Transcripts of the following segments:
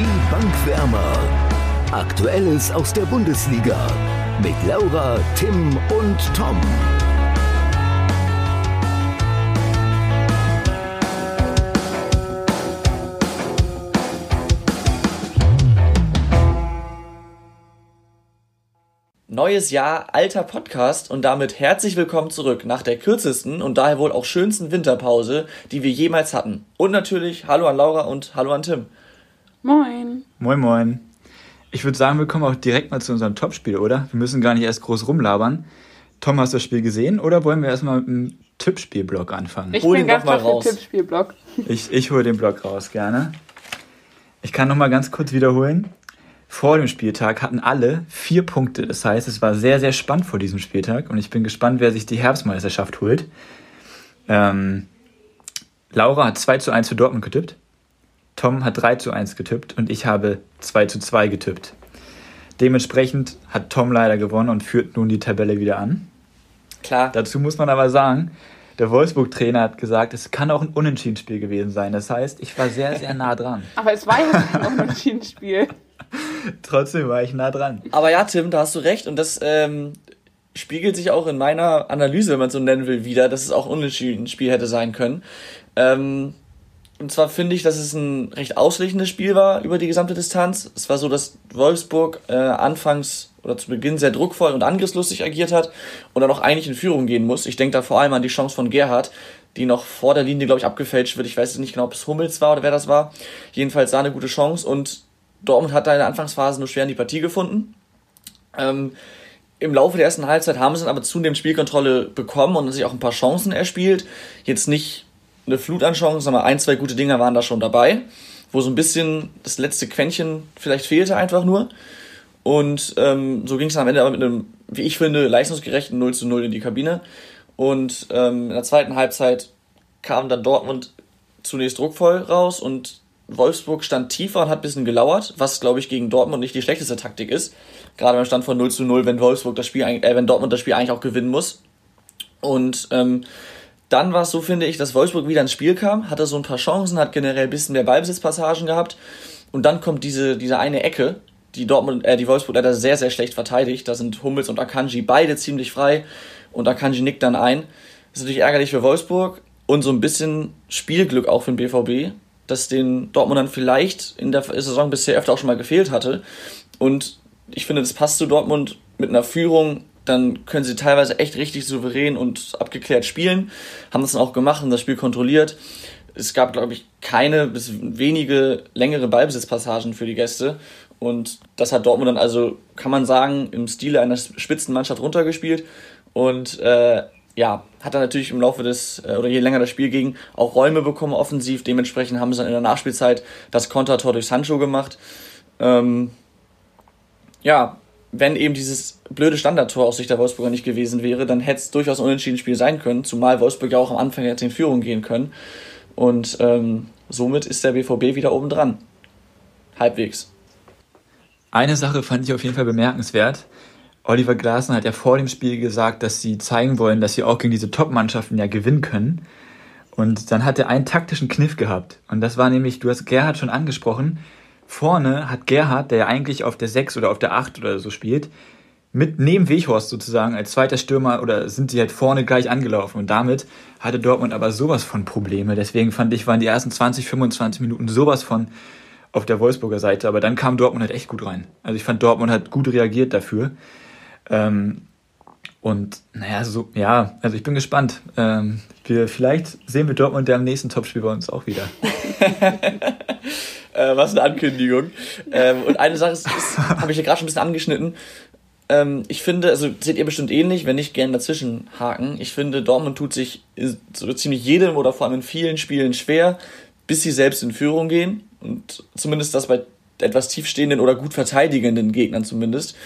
Die Bankwärmer. Aktuelles aus der Bundesliga mit Laura, Tim und Tom. Neues Jahr, alter Podcast und damit herzlich willkommen zurück nach der kürzesten und daher wohl auch schönsten Winterpause, die wir jemals hatten. Und natürlich Hallo an Laura und Hallo an Tim. Moin. Moin, moin. Ich würde sagen, wir kommen auch direkt mal zu unserem Topspiel, oder? Wir müssen gar nicht erst groß rumlabern. Tom, hast du das Spiel gesehen oder wollen wir erstmal mit dem Tippspielblock anfangen? Ich Hol bin ganz mal raus. Tippspielblock. Ich, ich hole den Block raus, gerne. Ich kann noch mal ganz kurz wiederholen. Vor dem Spieltag hatten alle vier Punkte. Das heißt, es war sehr, sehr spannend vor diesem Spieltag und ich bin gespannt, wer sich die Herbstmeisterschaft holt. Ähm, Laura hat 2 zu 1 für Dortmund getippt. Tom hat 3 zu 1 getippt und ich habe 2 zu 2 getippt. Dementsprechend hat Tom leider gewonnen und führt nun die Tabelle wieder an. Klar. Dazu muss man aber sagen, der Wolfsburg-Trainer hat gesagt, es kann auch ein Unentschieden-Spiel gewesen sein. Das heißt, ich war sehr, sehr nah dran. aber es war ja ein Unentschieden-Spiel. Trotzdem war ich nah dran. Aber ja, Tim, da hast du recht und das ähm, spiegelt sich auch in meiner Analyse, wenn man es so nennen will, wieder, dass es auch ein Unentschieden-Spiel hätte sein können. Ähm, und zwar finde ich, dass es ein recht ausgleichendes Spiel war über die gesamte Distanz. Es war so, dass Wolfsburg äh, anfangs oder zu Beginn sehr druckvoll und angriffslustig agiert hat und dann auch eigentlich in Führung gehen muss. Ich denke da vor allem an die Chance von Gerhard, die noch vor der Linie, glaube ich, abgefälscht wird. Ich weiß nicht genau, ob es Hummels war oder wer das war. Jedenfalls sah eine gute Chance und Dortmund hat da in der Anfangsphase nur schwer in die Partie gefunden. Ähm, Im Laufe der ersten Halbzeit haben sie dann aber zunehmend Spielkontrolle bekommen und sich auch ein paar Chancen erspielt. Jetzt nicht eine Flut an Chancen, sondern ein, zwei gute Dinger waren da schon dabei, wo so ein bisschen das letzte Quäntchen vielleicht fehlte einfach nur. Und ähm, so ging es am Ende aber mit einem, wie ich finde, leistungsgerechten 0 zu 0 in die Kabine. Und ähm, in der zweiten Halbzeit kam dann Dortmund zunächst druckvoll raus und Wolfsburg stand tiefer und hat ein bisschen gelauert, was glaube ich gegen Dortmund nicht die schlechteste Taktik ist. Gerade beim Stand von 0 zu 0, wenn Wolfsburg das Spiel, äh, wenn Dortmund das Spiel eigentlich auch gewinnen muss. Und ähm, dann war es so, finde ich, dass Wolfsburg wieder ins Spiel kam, hatte so ein paar Chancen, hat generell ein bisschen mehr Ballbesitzpassagen gehabt. Und dann kommt diese, diese eine Ecke, die Dortmund, äh, die Wolfsburg leider sehr, sehr schlecht verteidigt. Da sind Hummels und Akanji beide ziemlich frei und Akanji nickt dann ein. Das ist natürlich ärgerlich für Wolfsburg und so ein bisschen Spielglück auch für den BVB, dass den Dortmundern vielleicht in der Saison bisher öfter auch schon mal gefehlt hatte. Und ich finde, das passt zu Dortmund mit einer Führung dann können sie teilweise echt richtig souverän und abgeklärt spielen. Haben das dann auch gemacht und das Spiel kontrolliert. Es gab, glaube ich, keine bis wenige längere Ballbesitzpassagen für die Gäste. Und das hat Dortmund dann also, kann man sagen, im Stile einer Spitzenmannschaft runtergespielt. Und äh, ja, hat dann natürlich im Laufe des, äh, oder je länger das Spiel ging, auch Räume bekommen offensiv. Dementsprechend haben sie dann in der Nachspielzeit das Kontertor durch Sancho gemacht. Ähm, ja, wenn eben dieses blöde Standardtor aus Sicht der Wolfsburger nicht gewesen wäre, dann hätte es durchaus ein unentschieden Spiel sein können, zumal Wolfsburg ja auch am Anfang hätte in Führung gehen können. Und ähm, somit ist der BVB wieder oben dran. Halbwegs. Eine Sache fand ich auf jeden Fall bemerkenswert. Oliver Glasner hat ja vor dem Spiel gesagt, dass sie zeigen wollen, dass sie auch gegen diese Top-Mannschaften ja gewinnen können. Und dann hat er einen taktischen Kniff gehabt. Und das war nämlich, du hast Gerhard schon angesprochen, Vorne hat Gerhard, der ja eigentlich auf der 6 oder auf der 8 oder so spielt, mit neben Weghorst sozusagen als zweiter Stürmer oder sind sie halt vorne gleich angelaufen und damit hatte Dortmund aber sowas von Probleme. Deswegen fand ich, waren die ersten 20, 25 Minuten sowas von auf der Wolfsburger Seite, aber dann kam Dortmund halt echt gut rein. Also ich fand Dortmund hat gut reagiert dafür. Ähm, und naja, so, ja, also ich bin gespannt. Ähm, wir, vielleicht sehen wir Dortmund ja im nächsten Topspiel bei uns auch wieder. Äh, was eine Ankündigung. Ähm, und eine Sache ist, ist habe ich ja gerade schon ein bisschen angeschnitten. Ähm, ich finde, also seht ihr bestimmt ähnlich, wenn nicht gerne dazwischen haken. Ich finde, Dortmund tut sich so ziemlich jedem oder vor allem in vielen Spielen schwer, bis sie selbst in Führung gehen. Und zumindest das bei etwas tiefstehenden oder gut verteidigenden Gegnern zumindest.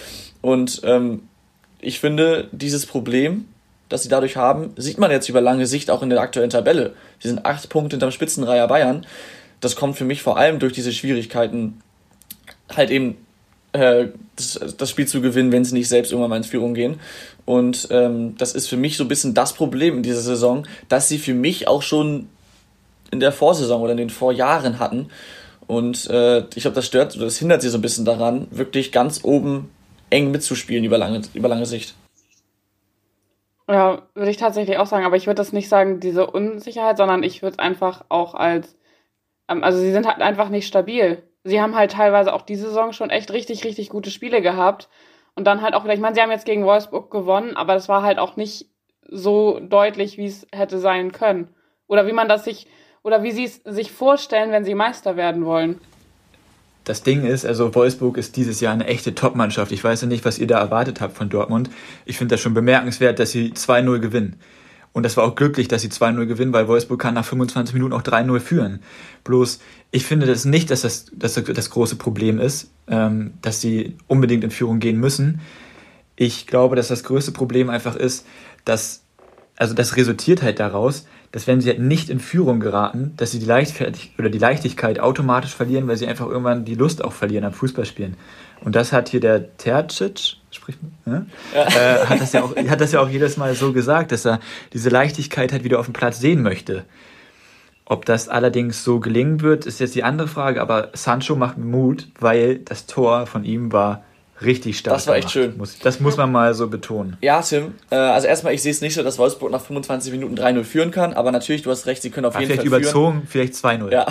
Und ähm, ich finde, dieses Problem, das sie dadurch haben, sieht man jetzt über lange Sicht auch in der aktuellen Tabelle. Sie sind acht Punkte hinterm Spitzenreiher Bayern das kommt für mich vor allem durch diese Schwierigkeiten, halt eben äh, das, das, Spiel zu gewinnen, wenn sie nicht selbst irgendwann mal in Führung gehen. Und ähm, das ist für mich so ein bisschen das Problem in dieser Saison, dass sie für mich auch schon in der Vorsaison oder in den Vorjahren hatten. Und äh, ich glaube, das stört oder das hindert sie so ein bisschen daran, wirklich ganz oben eng mitzuspielen über lange, über lange Sicht. Ja, würde ich tatsächlich auch sagen, aber ich würde das nicht sagen, diese Unsicherheit, sondern ich würde es einfach auch als, also sie sind halt einfach nicht stabil. Sie haben halt teilweise auch diese Saison schon echt richtig, richtig gute Spiele gehabt. Und dann halt auch wieder, ich meine, sie haben jetzt gegen Wolfsburg gewonnen, aber das war halt auch nicht so deutlich, wie es hätte sein können. Oder wie man das sich, oder wie sie es sich vorstellen, wenn sie Meister werden wollen das Ding ist, also Wolfsburg ist dieses Jahr eine echte Top-Mannschaft. Ich weiß ja nicht, was ihr da erwartet habt von Dortmund. Ich finde das schon bemerkenswert, dass sie 2-0 gewinnen. Und das war auch glücklich, dass sie 2-0 gewinnen, weil Wolfsburg kann nach 25 Minuten auch 3-0 führen. Bloß, ich finde das nicht, dass das dass das große Problem ist, ähm, dass sie unbedingt in Führung gehen müssen. Ich glaube, dass das größte Problem einfach ist, dass, also das resultiert halt daraus, dass wenn sie halt nicht in Führung geraten, dass sie die Leichtfertig oder die Leichtigkeit automatisch verlieren, weil sie einfach irgendwann die Lust auch verlieren am Fußballspielen. Und das hat hier der Tercic, spricht ne? ja. äh, hat, das ja auch, hat das ja auch jedes Mal so gesagt, dass er diese Leichtigkeit halt wieder auf dem Platz sehen möchte. Ob das allerdings so gelingen wird, ist jetzt die andere Frage, aber Sancho macht Mut, weil das Tor von ihm war richtig stark. Das war echt schön. Muss, das muss man mal so betonen. Ja, Tim. Äh, also erstmal, ich sehe es nicht so, dass Wolfsburg nach 25 Minuten 3-0 führen kann, aber natürlich, du hast recht, sie können auf ja, jeden Fall vielleicht überzogen, vielleicht 2-0. Ja,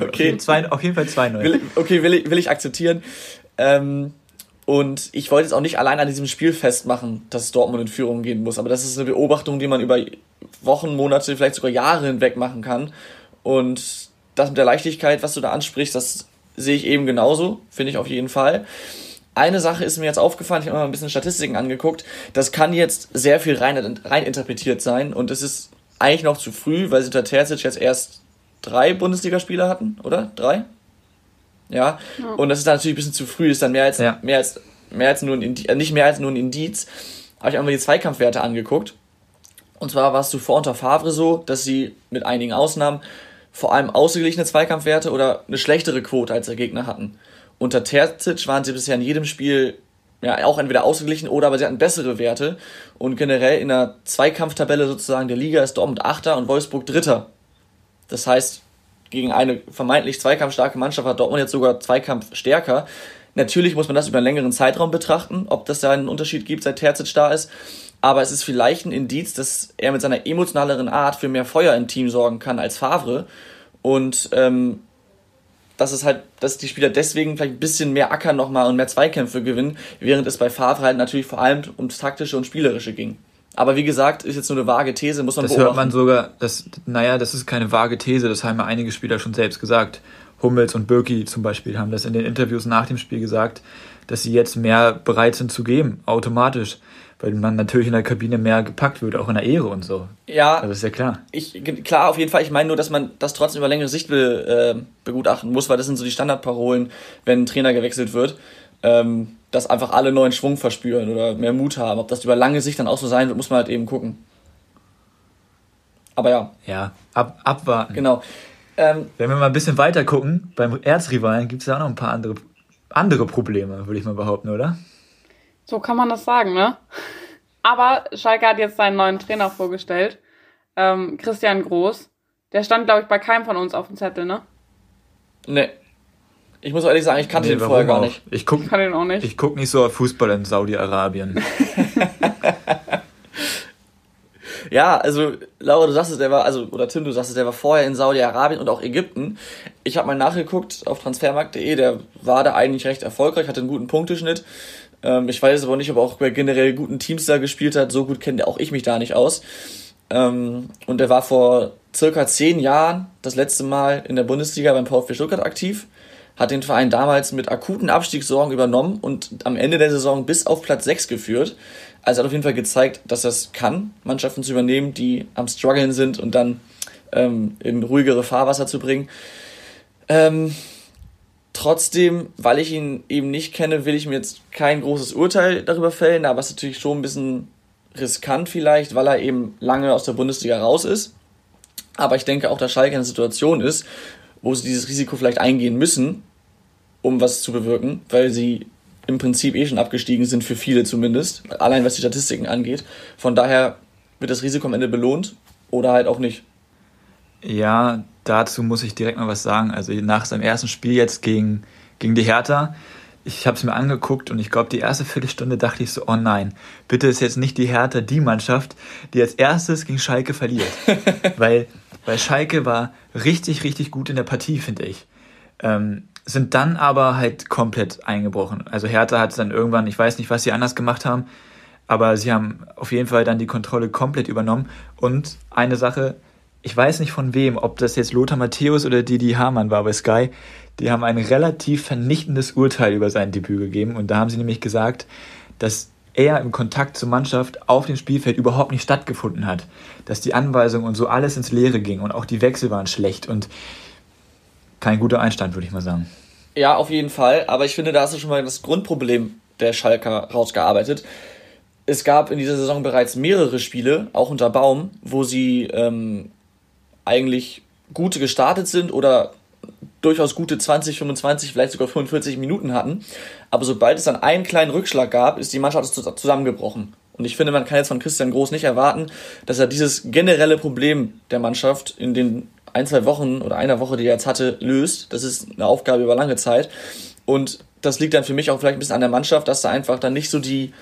okay. Zwei, auf jeden Fall 2-0. Okay, will ich, will ich akzeptieren. Ähm, und ich wollte jetzt auch nicht allein an diesem Spiel festmachen, dass Dortmund in Führung gehen muss, aber das ist eine Beobachtung, die man über Wochen, Monate, vielleicht sogar Jahre hinweg machen kann. Und das mit der Leichtigkeit, was du da ansprichst, das sehe ich eben genauso, finde ich auf jeden Fall. Eine Sache ist mir jetzt aufgefallen, ich habe mal ein bisschen Statistiken angeguckt. Das kann jetzt sehr viel rein, rein interpretiert sein und es ist eigentlich noch zu früh, weil sie unter Terzic jetzt erst drei Bundesligaspieler hatten, oder? Drei? Ja. ja. Und das ist dann natürlich ein bisschen zu früh, ist dann mehr als, ja. mehr als, mehr als nur ein Indiz, äh, nicht mehr als nur ein Indiz. Habe ich einmal die Zweikampfwerte angeguckt. Und zwar war es zuvor unter Favre so, dass sie mit einigen Ausnahmen vor allem ausgeglichene Zweikampfwerte oder eine schlechtere Quote als der Gegner hatten. Unter Terzic waren sie bisher in jedem Spiel ja auch entweder ausgeglichen oder aber sie hatten bessere Werte. Und generell in der Zweikampftabelle sozusagen der Liga ist Dortmund Achter und Wolfsburg Dritter. Das heißt, gegen eine vermeintlich zweikampfstarke Mannschaft hat Dortmund jetzt sogar Zweikampf stärker. Natürlich muss man das über einen längeren Zeitraum betrachten, ob das da einen Unterschied gibt, seit Terzic da ist. Aber es ist vielleicht ein Indiz, dass er mit seiner emotionaleren Art für mehr Feuer im Team sorgen kann als Favre. Und ähm, dass es halt, dass die Spieler deswegen vielleicht ein bisschen mehr ackern nochmal und mehr Zweikämpfe gewinnen, während es bei Favre halt natürlich vor allem ums Taktische und Spielerische ging. Aber wie gesagt, ist jetzt nur eine vage These, muss man Das beobachten. hört man sogar, das, naja, das ist keine vage These, das haben ja einige Spieler schon selbst gesagt. Hummels und Birki zum Beispiel haben das in den Interviews nach dem Spiel gesagt, dass sie jetzt mehr bereit sind zu geben, automatisch weil man natürlich in der Kabine mehr gepackt wird, auch in der Ehre und so. Ja. Also ist ja klar. Ich, klar, auf jeden Fall. Ich meine nur, dass man das trotzdem über längere Sicht be, äh, begutachten muss, weil das sind so die Standardparolen, wenn ein Trainer gewechselt wird, ähm, dass einfach alle neuen Schwung verspüren oder mehr Mut haben. Ob das über lange Sicht dann auch so sein wird, muss man halt eben gucken. Aber ja. Ja, ab, abwarten. Genau. Ähm, Wenn wir mal ein bisschen weiter gucken, beim Erzrivalen gibt es ja auch noch ein paar andere, andere Probleme, würde ich mal behaupten, oder? So kann man das sagen, ne? Aber Schalke hat jetzt seinen neuen Trainer vorgestellt, ähm, Christian Groß. Der stand, glaube ich, bei keinem von uns auf dem Zettel, ne? Ne. Ich muss ehrlich sagen, ich kannte nee, ihn vorher gar nicht. Ich, guck, ich kann ihn auch nicht. Ich gucke nicht so auf Fußball in Saudi-Arabien. ja, also Laura, du sagst es, der war, also, oder Tim, du sagst es, der war vorher in Saudi-Arabien und auch Ägypten. Ich habe mal nachgeguckt auf transfermarkt.de, der war da eigentlich recht erfolgreich, hatte einen guten Punkteschnitt. Ähm, ich weiß aber nicht, ob er auch bei generell guten Teams da gespielt hat. So gut kenne auch ich mich da nicht aus. Ähm, und er war vor circa zehn Jahren das letzte Mal in der Bundesliga beim VfB Stuttgart aktiv. Hat den Verein damals mit akuten Abstiegssorgen übernommen und am Ende der Saison bis auf Platz 6 geführt. Also hat auf jeden Fall gezeigt, dass das kann, Mannschaften zu übernehmen, die am struggeln sind und dann ähm, in ruhigere Fahrwasser zu bringen. Ähm, Trotzdem, weil ich ihn eben nicht kenne, will ich mir jetzt kein großes Urteil darüber fällen, aber es ist natürlich schon ein bisschen riskant vielleicht, weil er eben lange aus der Bundesliga raus ist. Aber ich denke auch, dass Schalke eine Situation ist, wo sie dieses Risiko vielleicht eingehen müssen, um was zu bewirken, weil sie im Prinzip eh schon abgestiegen sind, für viele zumindest, allein was die Statistiken angeht. Von daher wird das Risiko am Ende belohnt oder halt auch nicht. Ja, dazu muss ich direkt mal was sagen. Also nach seinem ersten Spiel jetzt gegen, gegen die Hertha, ich habe es mir angeguckt und ich glaube, die erste Viertelstunde dachte ich so, oh nein, bitte ist jetzt nicht die Hertha die Mannschaft, die als erstes gegen Schalke verliert. weil, weil Schalke war richtig, richtig gut in der Partie, finde ich. Ähm, sind dann aber halt komplett eingebrochen. Also Hertha hat dann irgendwann, ich weiß nicht, was sie anders gemacht haben, aber sie haben auf jeden Fall dann die Kontrolle komplett übernommen. Und eine Sache, ich weiß nicht von wem, ob das jetzt Lothar Matthäus oder Didi Hamann war bei Sky, die haben ein relativ vernichtendes Urteil über sein Debüt gegeben. Und da haben sie nämlich gesagt, dass er im Kontakt zur Mannschaft auf dem Spielfeld überhaupt nicht stattgefunden hat. Dass die Anweisungen und so alles ins Leere ging und auch die Wechsel waren schlecht und kein guter Einstand, würde ich mal sagen. Ja, auf jeden Fall. Aber ich finde, da hast du schon mal das Grundproblem der Schalker rausgearbeitet. Es gab in dieser Saison bereits mehrere Spiele, auch unter Baum, wo sie ähm, eigentlich gute gestartet sind oder durchaus gute 20, 25, vielleicht sogar 45 Minuten hatten. Aber sobald es dann einen kleinen Rückschlag gab, ist die Mannschaft zusammengebrochen. Und ich finde, man kann jetzt von Christian Groß nicht erwarten, dass er dieses generelle Problem der Mannschaft in den ein, zwei Wochen oder einer Woche, die er jetzt hatte, löst. Das ist eine Aufgabe über lange Zeit. Und das liegt dann für mich auch vielleicht ein bisschen an der Mannschaft, dass da einfach dann nicht so die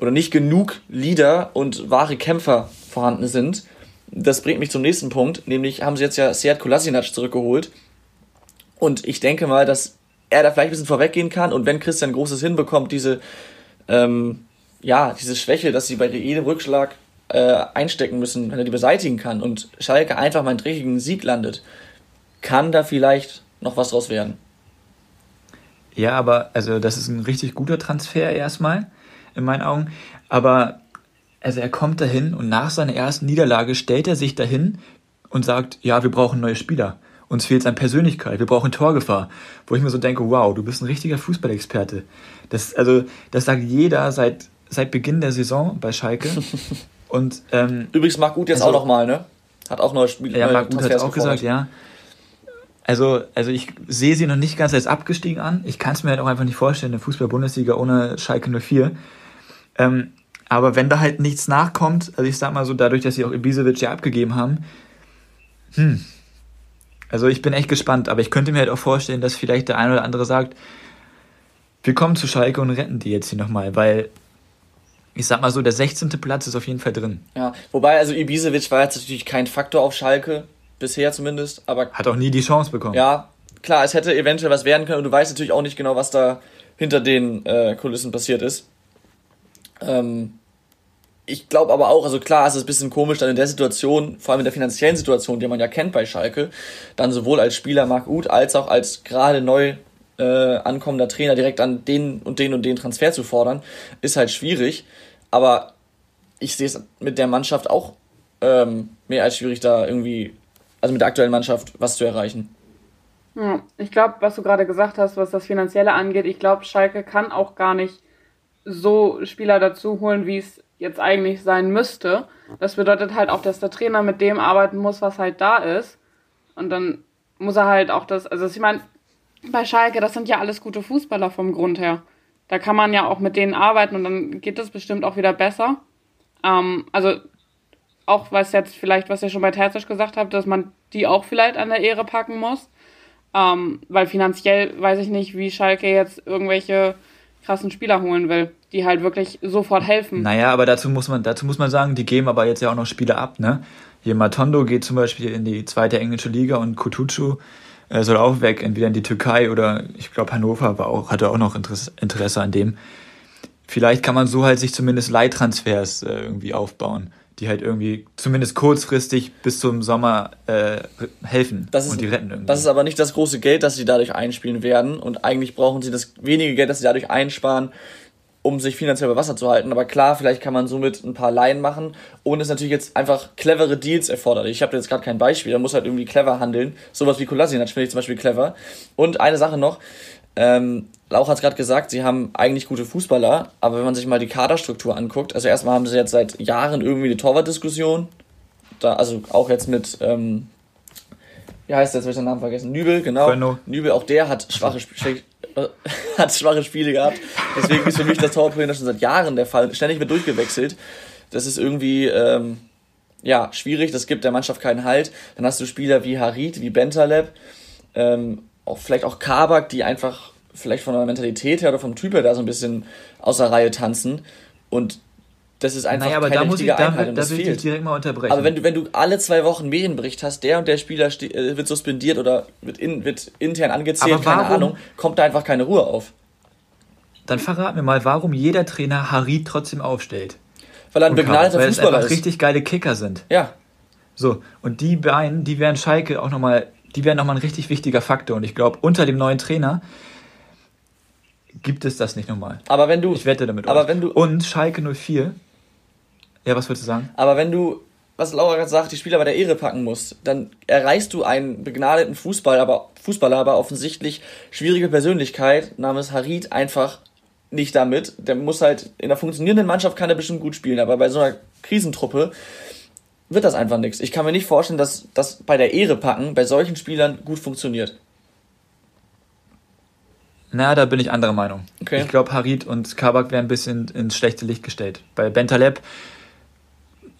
oder nicht genug Leader und wahre Kämpfer vorhanden sind, das bringt mich zum nächsten Punkt, nämlich haben sie jetzt ja Seat Kolasinac zurückgeholt. Und ich denke mal, dass er da vielleicht ein bisschen vorweggehen kann und wenn Christian Großes hinbekommt, diese, ähm, ja, diese Schwäche, dass sie bei jedem Rückschlag äh, einstecken müssen, wenn er die beseitigen kann und Schalke einfach mal einen dreckigen Sieg landet, kann da vielleicht noch was draus werden. Ja, aber also das ist ein richtig guter Transfer erstmal in meinen Augen. Aber also er kommt dahin und nach seiner ersten Niederlage stellt er sich dahin und sagt, ja, wir brauchen neue Spieler. Uns fehlt an Persönlichkeit, wir brauchen Torgefahr. Wo ich mir so denke, wow, du bist ein richtiger Fußballexperte. Das, also, das sagt jeder seit, seit Beginn der Saison bei Schalke. Und, ähm, Übrigens, Marc Gut jetzt also, auch nochmal, ne? Hat auch neue Spieler. Ja, Marc Gut hat auch gesagt, ja. Also, also ich sehe sie noch nicht ganz als abgestiegen an. Ich kann es mir halt auch einfach nicht vorstellen, eine Fußball-Bundesliga ohne Schalke 04. Ähm, aber wenn da halt nichts nachkommt, also ich sag mal so, dadurch, dass sie auch Ibisevic ja abgegeben haben, hm. Also ich bin echt gespannt, aber ich könnte mir halt auch vorstellen, dass vielleicht der eine oder andere sagt, wir kommen zu Schalke und retten die jetzt hier nochmal, weil ich sag mal so, der 16. Platz ist auf jeden Fall drin. Ja, wobei, also Ibisevic war jetzt natürlich kein Faktor auf Schalke, bisher zumindest, aber. Hat auch nie die Chance bekommen. Ja, klar, es hätte eventuell was werden können und du weißt natürlich auch nicht genau, was da hinter den äh, Kulissen passiert ist. Ähm, ich glaube aber auch, also klar, es ist ein bisschen komisch, dann in der Situation, vor allem in der finanziellen Situation, die man ja kennt bei Schalke, dann sowohl als Spieler Marc Uth als auch als gerade neu äh, ankommender Trainer direkt an den und den und den Transfer zu fordern, ist halt schwierig. Aber ich sehe es mit der Mannschaft auch ähm, mehr als schwierig, da irgendwie, also mit der aktuellen Mannschaft was zu erreichen. Ja, ich glaube, was du gerade gesagt hast, was das Finanzielle angeht, ich glaube, Schalke kann auch gar nicht so Spieler dazu holen, wie es jetzt eigentlich sein müsste. Das bedeutet halt auch, dass der Trainer mit dem arbeiten muss, was halt da ist. Und dann muss er halt auch das, also ich meine, bei Schalke, das sind ja alles gute Fußballer vom Grund her. Da kann man ja auch mit denen arbeiten und dann geht das bestimmt auch wieder besser. Ähm, also auch was jetzt vielleicht, was ihr schon bei Terzic gesagt habt, dass man die auch vielleicht an der Ehre packen muss. Ähm, weil finanziell weiß ich nicht, wie Schalke jetzt irgendwelche krassen Spieler holen will, die halt wirklich sofort helfen. Naja, aber dazu muss man, dazu muss man sagen, die geben aber jetzt ja auch noch Spieler ab, ne? Hier Matondo geht zum Beispiel in die zweite englische Liga und Kutucu äh, soll auch weg, entweder in die Türkei oder ich glaube Hannover war auch, hatte auch noch Interesse, Interesse an dem. Vielleicht kann man so halt sich zumindest Leihtransfers äh, irgendwie aufbauen die halt irgendwie zumindest kurzfristig bis zum Sommer äh, helfen das ist, und die retten irgendwie. Das ist aber nicht das große Geld, das sie dadurch einspielen werden und eigentlich brauchen sie das wenige Geld, das sie dadurch einsparen, um sich finanziell bei Wasser zu halten. Aber klar, vielleicht kann man somit ein paar Laien machen und es natürlich jetzt einfach clevere Deals erforderlich. Ich habe jetzt gerade kein Beispiel, da muss halt irgendwie clever handeln. Sowas wie Kolasinac finde ich zum Beispiel clever. Und eine Sache noch, ähm, Lauch hat es gerade gesagt, sie haben eigentlich gute Fußballer, aber wenn man sich mal die Kaderstruktur anguckt, also erstmal haben sie jetzt seit Jahren irgendwie eine Torwartdiskussion, da, also auch jetzt mit, ähm, wie heißt der, jetzt habe ich den Namen vergessen, Nübel, genau. Bueno. Nübel, auch der hat schwache, hat schwache Spiele gehabt. Deswegen ist für mich das Torwartproblem schon seit Jahren der Fall. Ständig wird durchgewechselt. Das ist irgendwie, ähm, ja, schwierig, das gibt der Mannschaft keinen Halt. Dann hast du Spieler wie Harit, wie Bentaleb, ähm, auch vielleicht auch Kabak, die einfach vielleicht von der Mentalität her oder vom Typ her da so ein bisschen außer Reihe tanzen. Und das ist einfach naja, aber keine da richtige ich, Einheit da, das da fehlt. direkt mal unterbrechen. Aber wenn du, wenn du alle zwei Wochen Medienbericht hast, der und der Spieler äh, wird suspendiert oder wird, in, wird intern angezählt, keine Ahnung, kommt da einfach keine Ruhe auf. Dann verrat mir mal, warum jeder Trainer Harit trotzdem aufstellt. Weil er ein begnadeter weil Fußballer ist. richtig geile Kicker sind. Ja. So, und die beiden, die wären Schalke auch nochmal, die wären nochmal ein richtig wichtiger Faktor. Und ich glaube, unter dem neuen Trainer gibt es das nicht nochmal. Aber wenn du. Ich wette damit. Aber euch. wenn du. Und Schalke 04 ja, was würdest du sagen? Aber wenn du, was Laura gerade sagt, die Spieler bei der Ehre packen musst, dann erreichst du einen begnadeten Fußball, aber, Fußballer, aber offensichtlich schwierige Persönlichkeit namens Harid einfach nicht damit. Der muss halt, in einer funktionierenden Mannschaft kann er bestimmt gut spielen, aber bei so einer Krisentruppe wird das einfach nichts. Ich kann mir nicht vorstellen, dass das bei der Ehre packen bei solchen Spielern gut funktioniert. Na, da bin ich anderer Meinung. Okay. Ich glaube, Harid und Kabak wären ein bisschen ins schlechte Licht gestellt. Bei Bentaleb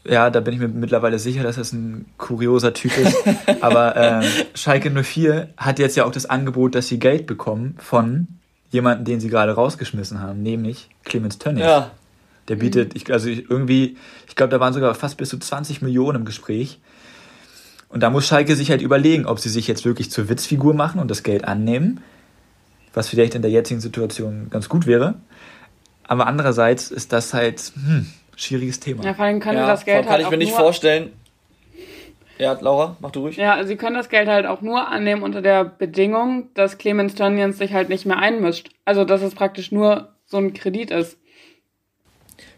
ja, da bin ich mir mittlerweile sicher, dass das ein kurioser Typ ist. Aber äh, Schalke 04 hat jetzt ja auch das Angebot, dass sie Geld bekommen von jemandem, den sie gerade rausgeschmissen haben, nämlich Clemens Tönnies. Ja. Der bietet, ich, also irgendwie, ich glaube, da waren sogar fast bis zu 20 Millionen im Gespräch. Und da muss Schalke sich halt überlegen, ob sie sich jetzt wirklich zur Witzfigur machen und das Geld annehmen, was vielleicht in der jetzigen Situation ganz gut wäre. Aber andererseits ist das halt, hm, schwieriges Thema. Ja, vor allem können ja, das Geld kann halt ich mir nicht vorstellen. Ja, Laura, mach du ruhig. Ja, sie können das Geld halt auch nur annehmen unter der Bedingung, dass Clemens Tönnies sich halt nicht mehr einmischt. Also, dass es praktisch nur so ein Kredit ist.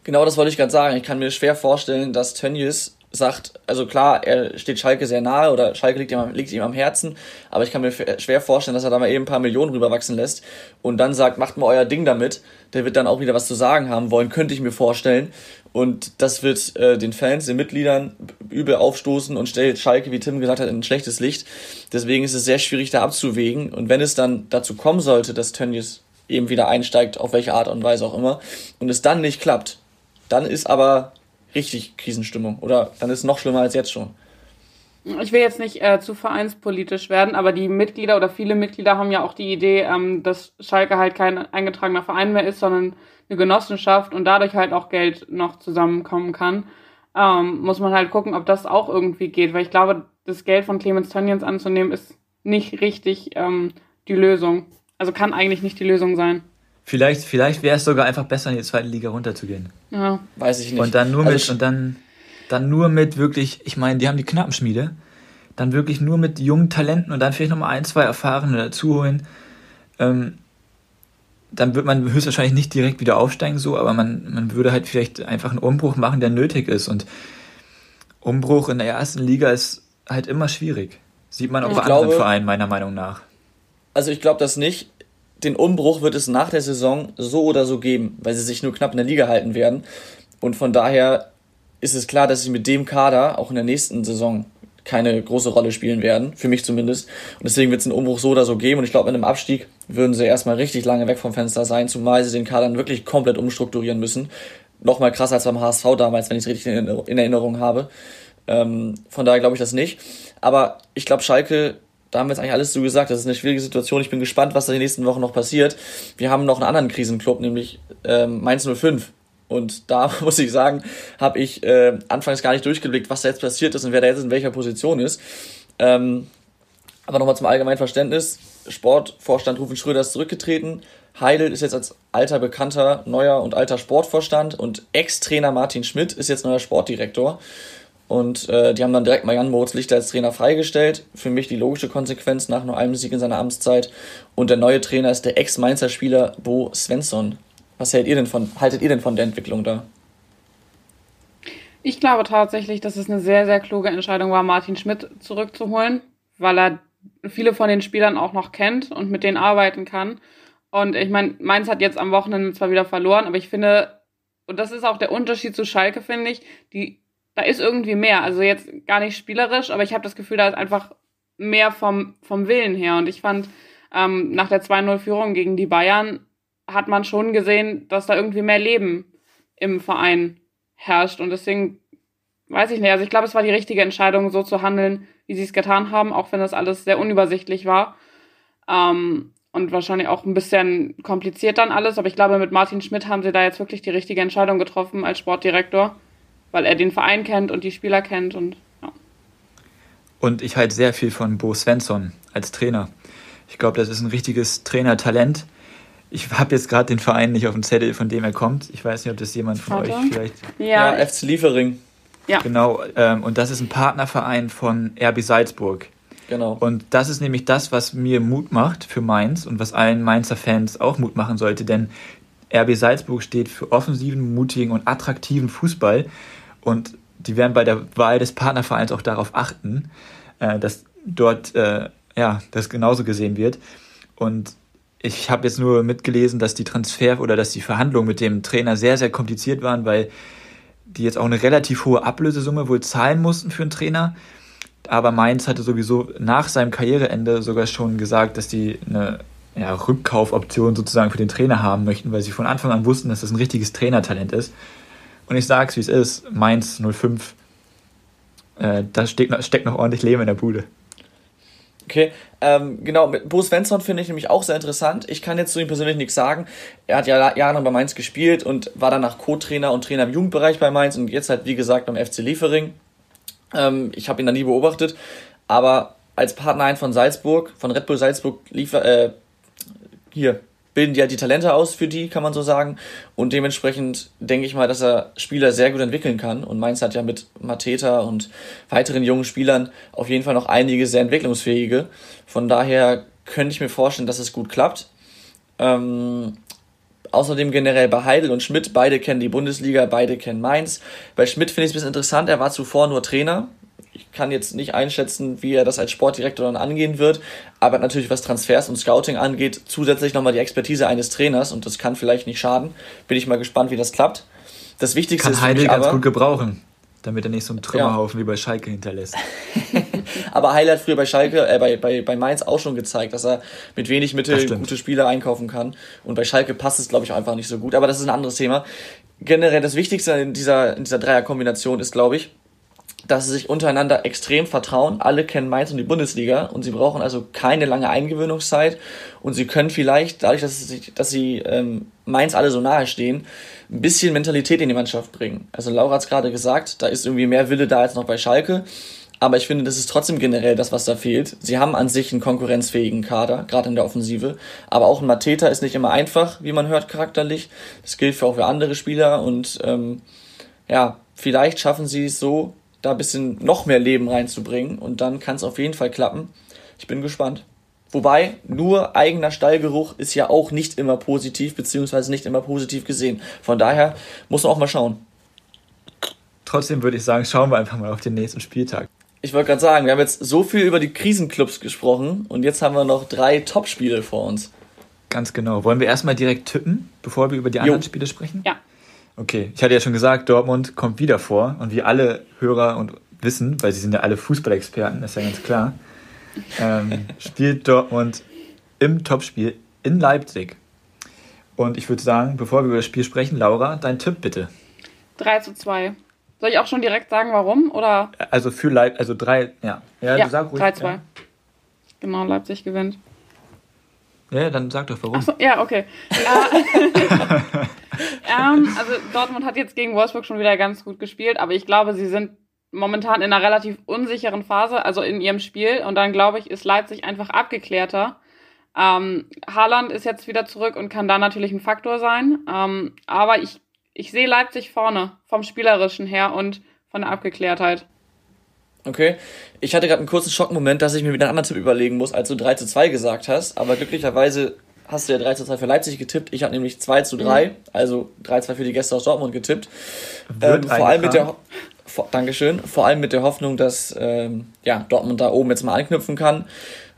Genau das wollte ich gerade sagen. Ich kann mir schwer vorstellen, dass Tönnies sagt, also klar, er steht Schalke sehr nahe oder Schalke liegt ihm, liegt ihm am Herzen, aber ich kann mir schwer vorstellen, dass er da mal eben ein paar Millionen rüberwachsen lässt und dann sagt, macht mal euer Ding damit. Der wird dann auch wieder was zu sagen haben wollen, könnte ich mir vorstellen. Und das wird äh, den Fans, den Mitgliedern übel aufstoßen und stellt Schalke, wie Tim gesagt hat, in ein schlechtes Licht. Deswegen ist es sehr schwierig, da abzuwägen. Und wenn es dann dazu kommen sollte, dass Tönnies eben wieder einsteigt, auf welche Art und Weise auch immer, und es dann nicht klappt, dann ist aber richtig Krisenstimmung. Oder dann ist es noch schlimmer als jetzt schon. Ich will jetzt nicht äh, zu vereinspolitisch werden, aber die Mitglieder oder viele Mitglieder haben ja auch die Idee, ähm, dass Schalke halt kein eingetragener Verein mehr ist, sondern eine Genossenschaft und dadurch halt auch Geld noch zusammenkommen kann. Ähm, muss man halt gucken, ob das auch irgendwie geht, weil ich glaube, das Geld von Clemens Tönnies anzunehmen ist nicht richtig ähm, die Lösung. Also kann eigentlich nicht die Lösung sein. Vielleicht, vielleicht wäre es sogar einfach besser, in die zweite Liga runterzugehen. Ja. Weiß ich nicht. Und dann nur also mit, und dann, dann nur mit wirklich, ich meine, die haben die Knappenschmiede, dann wirklich nur mit jungen Talenten und dann vielleicht nochmal ein, zwei Erfahrene dazu holen. Ähm, dann wird man höchstwahrscheinlich nicht direkt wieder aufsteigen, so, aber man, man würde halt vielleicht einfach einen Umbruch machen, der nötig ist. Und Umbruch in der ersten Liga ist halt immer schwierig. Sieht man auch ich bei glaube, anderen Vereinen, meiner Meinung nach. Also ich glaube das nicht den Umbruch wird es nach der Saison so oder so geben, weil sie sich nur knapp in der Liga halten werden. Und von daher ist es klar, dass sie mit dem Kader auch in der nächsten Saison keine große Rolle spielen werden, für mich zumindest. Und deswegen wird es einen Umbruch so oder so geben. Und ich glaube, mit einem Abstieg würden sie erstmal richtig lange weg vom Fenster sein, zumal sie den Kader wirklich komplett umstrukturieren müssen. Nochmal krasser als beim HSV damals, wenn ich es richtig in Erinnerung habe. Ähm, von daher glaube ich das nicht. Aber ich glaube, Schalke da haben wir jetzt eigentlich alles so gesagt. Das ist eine schwierige Situation. Ich bin gespannt, was da die nächsten Wochen noch passiert. Wir haben noch einen anderen Krisenclub, nämlich ähm, Mainz 05. Und da muss ich sagen, habe ich äh, anfangs gar nicht durchgeblickt, was da jetzt passiert ist und wer da jetzt in welcher Position ist. Ähm, aber nochmal zum allgemeinen Verständnis. Sportvorstand Rufen Schröder ist zurückgetreten. Heidel ist jetzt als alter bekannter neuer und alter Sportvorstand und Ex-Trainer Martin Schmidt ist jetzt neuer Sportdirektor. Und äh, die haben dann direkt mal Jan Moritz Lichter als Trainer freigestellt. Für mich die logische Konsequenz nach nur einem Sieg in seiner Amtszeit. Und der neue Trainer ist der Ex-Mainzer Spieler Bo Svensson. Was hält ihr denn von, haltet ihr denn von der Entwicklung da? Ich glaube tatsächlich, dass es eine sehr, sehr kluge Entscheidung war, Martin Schmidt zurückzuholen, weil er viele von den Spielern auch noch kennt und mit denen arbeiten kann. Und ich meine, Mainz hat jetzt am Wochenende zwar wieder verloren, aber ich finde, und das ist auch der Unterschied zu Schalke, finde ich, die da ist irgendwie mehr. Also jetzt gar nicht spielerisch, aber ich habe das Gefühl, da ist einfach mehr vom, vom Willen her. Und ich fand, ähm, nach der 2-0-Führung gegen die Bayern hat man schon gesehen, dass da irgendwie mehr Leben im Verein herrscht. Und deswegen weiß ich nicht. Also ich glaube, es war die richtige Entscheidung, so zu handeln, wie sie es getan haben, auch wenn das alles sehr unübersichtlich war. Ähm, und wahrscheinlich auch ein bisschen kompliziert dann alles. Aber ich glaube, mit Martin Schmidt haben sie da jetzt wirklich die richtige Entscheidung getroffen als Sportdirektor, weil er den Verein kennt und die Spieler kennt und ja. Und ich halte sehr viel von Bo Svensson als Trainer. Ich glaube, das ist ein richtiges Trainertalent. Ich habe jetzt gerade den Verein nicht auf dem Zettel, von dem er kommt. Ich weiß nicht, ob das jemand von Warte. euch vielleicht. Ja, ja FC Liefering. Ja. Genau, ähm, und das ist ein Partnerverein von RB Salzburg. Genau. Und das ist nämlich das, was mir Mut macht für Mainz und was allen Mainzer Fans auch Mut machen sollte, denn RB Salzburg steht für offensiven, mutigen und attraktiven Fußball und die werden bei der Wahl des Partnervereins auch darauf achten, äh, dass dort äh, ja, das genauso gesehen wird. Und ich habe jetzt nur mitgelesen, dass die Transfer oder dass die Verhandlungen mit dem Trainer sehr, sehr kompliziert waren, weil die jetzt auch eine relativ hohe Ablösesumme wohl zahlen mussten für einen Trainer. Aber Mainz hatte sowieso nach seinem Karriereende sogar schon gesagt, dass die eine ja, Rückkaufoption sozusagen für den Trainer haben möchten, weil sie von Anfang an wussten, dass das ein richtiges Trainertalent ist. Und ich sag's, wie es ist, Mainz 05, äh, da steckt noch, steckt noch ordentlich Leben in der Bude. Okay, ähm, genau, mit Bo Svensson finde ich nämlich auch sehr interessant. Ich kann jetzt zu ihm persönlich nichts sagen. Er hat ja jahrelang bei Mainz gespielt und war danach Co-Trainer und Trainer im Jugendbereich bei Mainz und jetzt halt, wie gesagt, beim FC Liefering. Ähm, ich habe ihn da nie beobachtet, aber als Partner ein von Salzburg, von Red Bull Salzburg, liefer, äh, hier, bilden die halt die Talente aus für die, kann man so sagen. Und dementsprechend denke ich mal, dass er Spieler sehr gut entwickeln kann. Und Mainz hat ja mit Mateta und weiteren jungen Spielern auf jeden Fall noch einige sehr entwicklungsfähige. Von daher könnte ich mir vorstellen, dass es gut klappt. Ähm, außerdem generell bei Heidel und Schmidt, beide kennen die Bundesliga, beide kennen Mainz. Bei Schmidt finde ich es ein bisschen interessant, er war zuvor nur Trainer, ich kann jetzt nicht einschätzen, wie er das als Sportdirektor dann angehen wird, aber natürlich was Transfers und Scouting angeht, zusätzlich nochmal die Expertise eines Trainers und das kann vielleicht nicht schaden. Bin ich mal gespannt, wie das klappt. Das Wichtigste kann ist Heidel ganz aber, gut gebrauchen, damit er nicht so einen Trümmerhaufen ja. wie bei Schalke hinterlässt. aber Heidel hat früher bei Schalke, äh, bei, bei, bei Mainz auch schon gezeigt, dass er mit wenig Mittel gute Spieler einkaufen kann. Und bei Schalke passt es, glaube ich, einfach nicht so gut. Aber das ist ein anderes Thema. Generell das Wichtigste in dieser, in dieser Dreierkombination ist, glaube ich, dass sie sich untereinander extrem vertrauen. Alle kennen Mainz und die Bundesliga und sie brauchen also keine lange Eingewöhnungszeit und sie können vielleicht, dadurch, dass sie, dass sie ähm, Mainz alle so nahe stehen, ein bisschen Mentalität in die Mannschaft bringen. Also Laura hat es gerade gesagt, da ist irgendwie mehr Wille da als noch bei Schalke. Aber ich finde, das ist trotzdem generell das, was da fehlt. Sie haben an sich einen konkurrenzfähigen Kader, gerade in der Offensive. Aber auch ein Mateta ist nicht immer einfach, wie man hört, charakterlich. Das gilt für auch für andere Spieler. Und ähm, ja, vielleicht schaffen sie es so, da ein bisschen noch mehr Leben reinzubringen und dann kann es auf jeden Fall klappen. Ich bin gespannt. Wobei, nur eigener Stallgeruch ist ja auch nicht immer positiv, beziehungsweise nicht immer positiv gesehen. Von daher muss man auch mal schauen. Trotzdem würde ich sagen, schauen wir einfach mal auf den nächsten Spieltag. Ich wollte gerade sagen, wir haben jetzt so viel über die Krisenclubs gesprochen und jetzt haben wir noch drei Top-Spiele vor uns. Ganz genau. Wollen wir erstmal direkt tippen, bevor wir über die anderen jo. Spiele sprechen? Ja. Okay, ich hatte ja schon gesagt, Dortmund kommt wieder vor und wie alle Hörer und wissen, weil sie sind ja alle Fußballexperten, ist ja ganz klar, ähm, spielt Dortmund im Topspiel in Leipzig. Und ich würde sagen, bevor wir über das Spiel sprechen, Laura, dein Tipp bitte. 3 zu 2. Soll ich auch schon direkt sagen, warum? Oder? Also für Leipzig, also 3, ja. Ja, ja 3 2. Ja. Genau, Leipzig gewinnt. Ja, dann sag doch warum. So, ja, okay. ähm, also Dortmund hat jetzt gegen Wolfsburg schon wieder ganz gut gespielt, aber ich glaube, sie sind momentan in einer relativ unsicheren Phase, also in ihrem Spiel. Und dann glaube ich, ist Leipzig einfach abgeklärter. Ähm, Haaland ist jetzt wieder zurück und kann da natürlich ein Faktor sein. Ähm, aber ich, ich sehe Leipzig vorne, vom Spielerischen her und von der Abgeklärtheit. Okay. Ich hatte gerade einen kurzen Schockmoment, dass ich mir wieder einen anderen Tipp überlegen muss, als du 3 zu 2 gesagt hast. Aber glücklicherweise hast du ja 3 zu 2 für Leipzig getippt. Ich habe nämlich 2 zu 3, mhm. also 3 zu 2 für die Gäste aus Dortmund getippt. Ähm, vor allem mit der vor, Dankeschön. Vor allem mit der Hoffnung, dass ähm, ja, Dortmund da oben jetzt mal anknüpfen kann.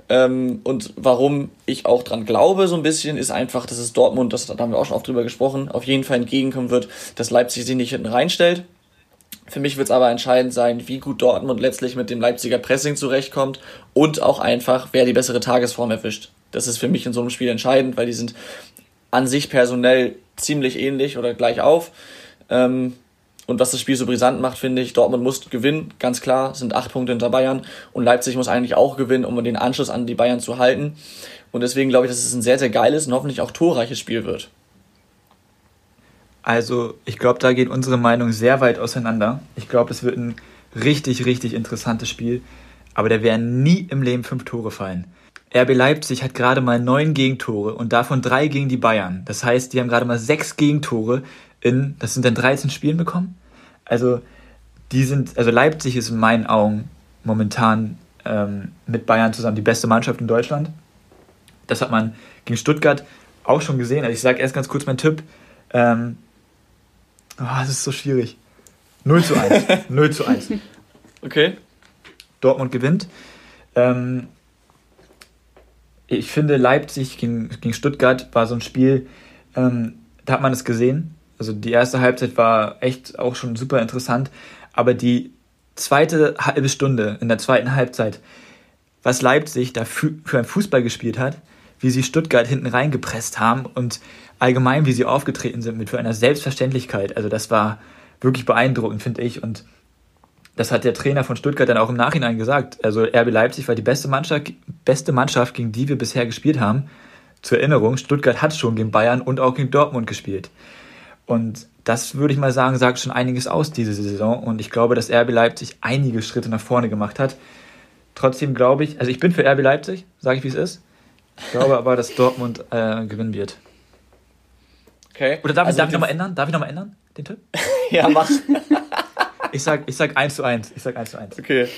Ähm, und warum ich auch dran glaube, so ein bisschen, ist einfach, dass es Dortmund, das da haben wir auch schon oft drüber gesprochen, auf jeden Fall entgegenkommen wird, dass Leipzig sich nicht hinten reinstellt für mich wird es aber entscheidend sein, wie gut Dortmund letztlich mit dem Leipziger Pressing zurechtkommt und auch einfach, wer die bessere Tagesform erwischt. Das ist für mich in so einem Spiel entscheidend, weil die sind an sich personell ziemlich ähnlich oder gleich auf. Ähm, und was das Spiel so brisant macht, finde ich, Dortmund muss gewinnen, ganz klar, sind acht Punkte hinter Bayern und Leipzig muss eigentlich auch gewinnen, um den Anschluss an die Bayern zu halten. Und deswegen glaube ich, dass es ein sehr, sehr geiles und hoffentlich auch torreiches Spiel wird. Also, ich glaube, da geht unsere Meinung sehr weit auseinander. Ich glaube, es wird ein richtig, richtig interessantes Spiel. Aber da werden nie im Leben fünf Tore fallen. RB Leipzig hat gerade mal neun Gegentore und davon drei gegen die Bayern. Das heißt, die haben gerade mal sechs Gegentore in, das sind dann 13 Spielen bekommen. Also, die sind, also Leipzig ist in meinen Augen momentan ähm, mit Bayern zusammen die beste Mannschaft in Deutschland. Das hat man gegen Stuttgart auch schon gesehen. Also ich sage erst ganz kurz meinen Tipp. Ähm, Oh, das ist so schwierig. 0 zu 1. 0 zu 1. Okay. Dortmund gewinnt. Ähm, ich finde, Leipzig gegen, gegen Stuttgart war so ein Spiel, ähm, da hat man es gesehen. Also die erste Halbzeit war echt auch schon super interessant. Aber die zweite halbe Stunde in der zweiten Halbzeit, was Leipzig da für, für einen Fußball gespielt hat, wie sie Stuttgart hinten reingepresst haben und allgemein, wie sie aufgetreten sind, mit für einer Selbstverständlichkeit. Also das war wirklich beeindruckend, finde ich. Und das hat der Trainer von Stuttgart dann auch im Nachhinein gesagt. Also RB Leipzig war die beste Mannschaft, beste Mannschaft, gegen die wir bisher gespielt haben. Zur Erinnerung, Stuttgart hat schon gegen Bayern und auch gegen Dortmund gespielt. Und das würde ich mal sagen, sagt schon einiges aus diese Saison. Und ich glaube, dass RB Leipzig einige Schritte nach vorne gemacht hat. Trotzdem glaube ich, also ich bin für RB Leipzig, sage ich wie es ist. Ich glaube aber, dass Dortmund äh, gewinnen wird. Okay. Oder darf, Also ich, darf ich nochmal ändern? Darf ich nochmal ändern, den Tipp? Ja, mach. Ich sag, ich sag 1 zu 1. Ich sag 1 zu 1. Okay.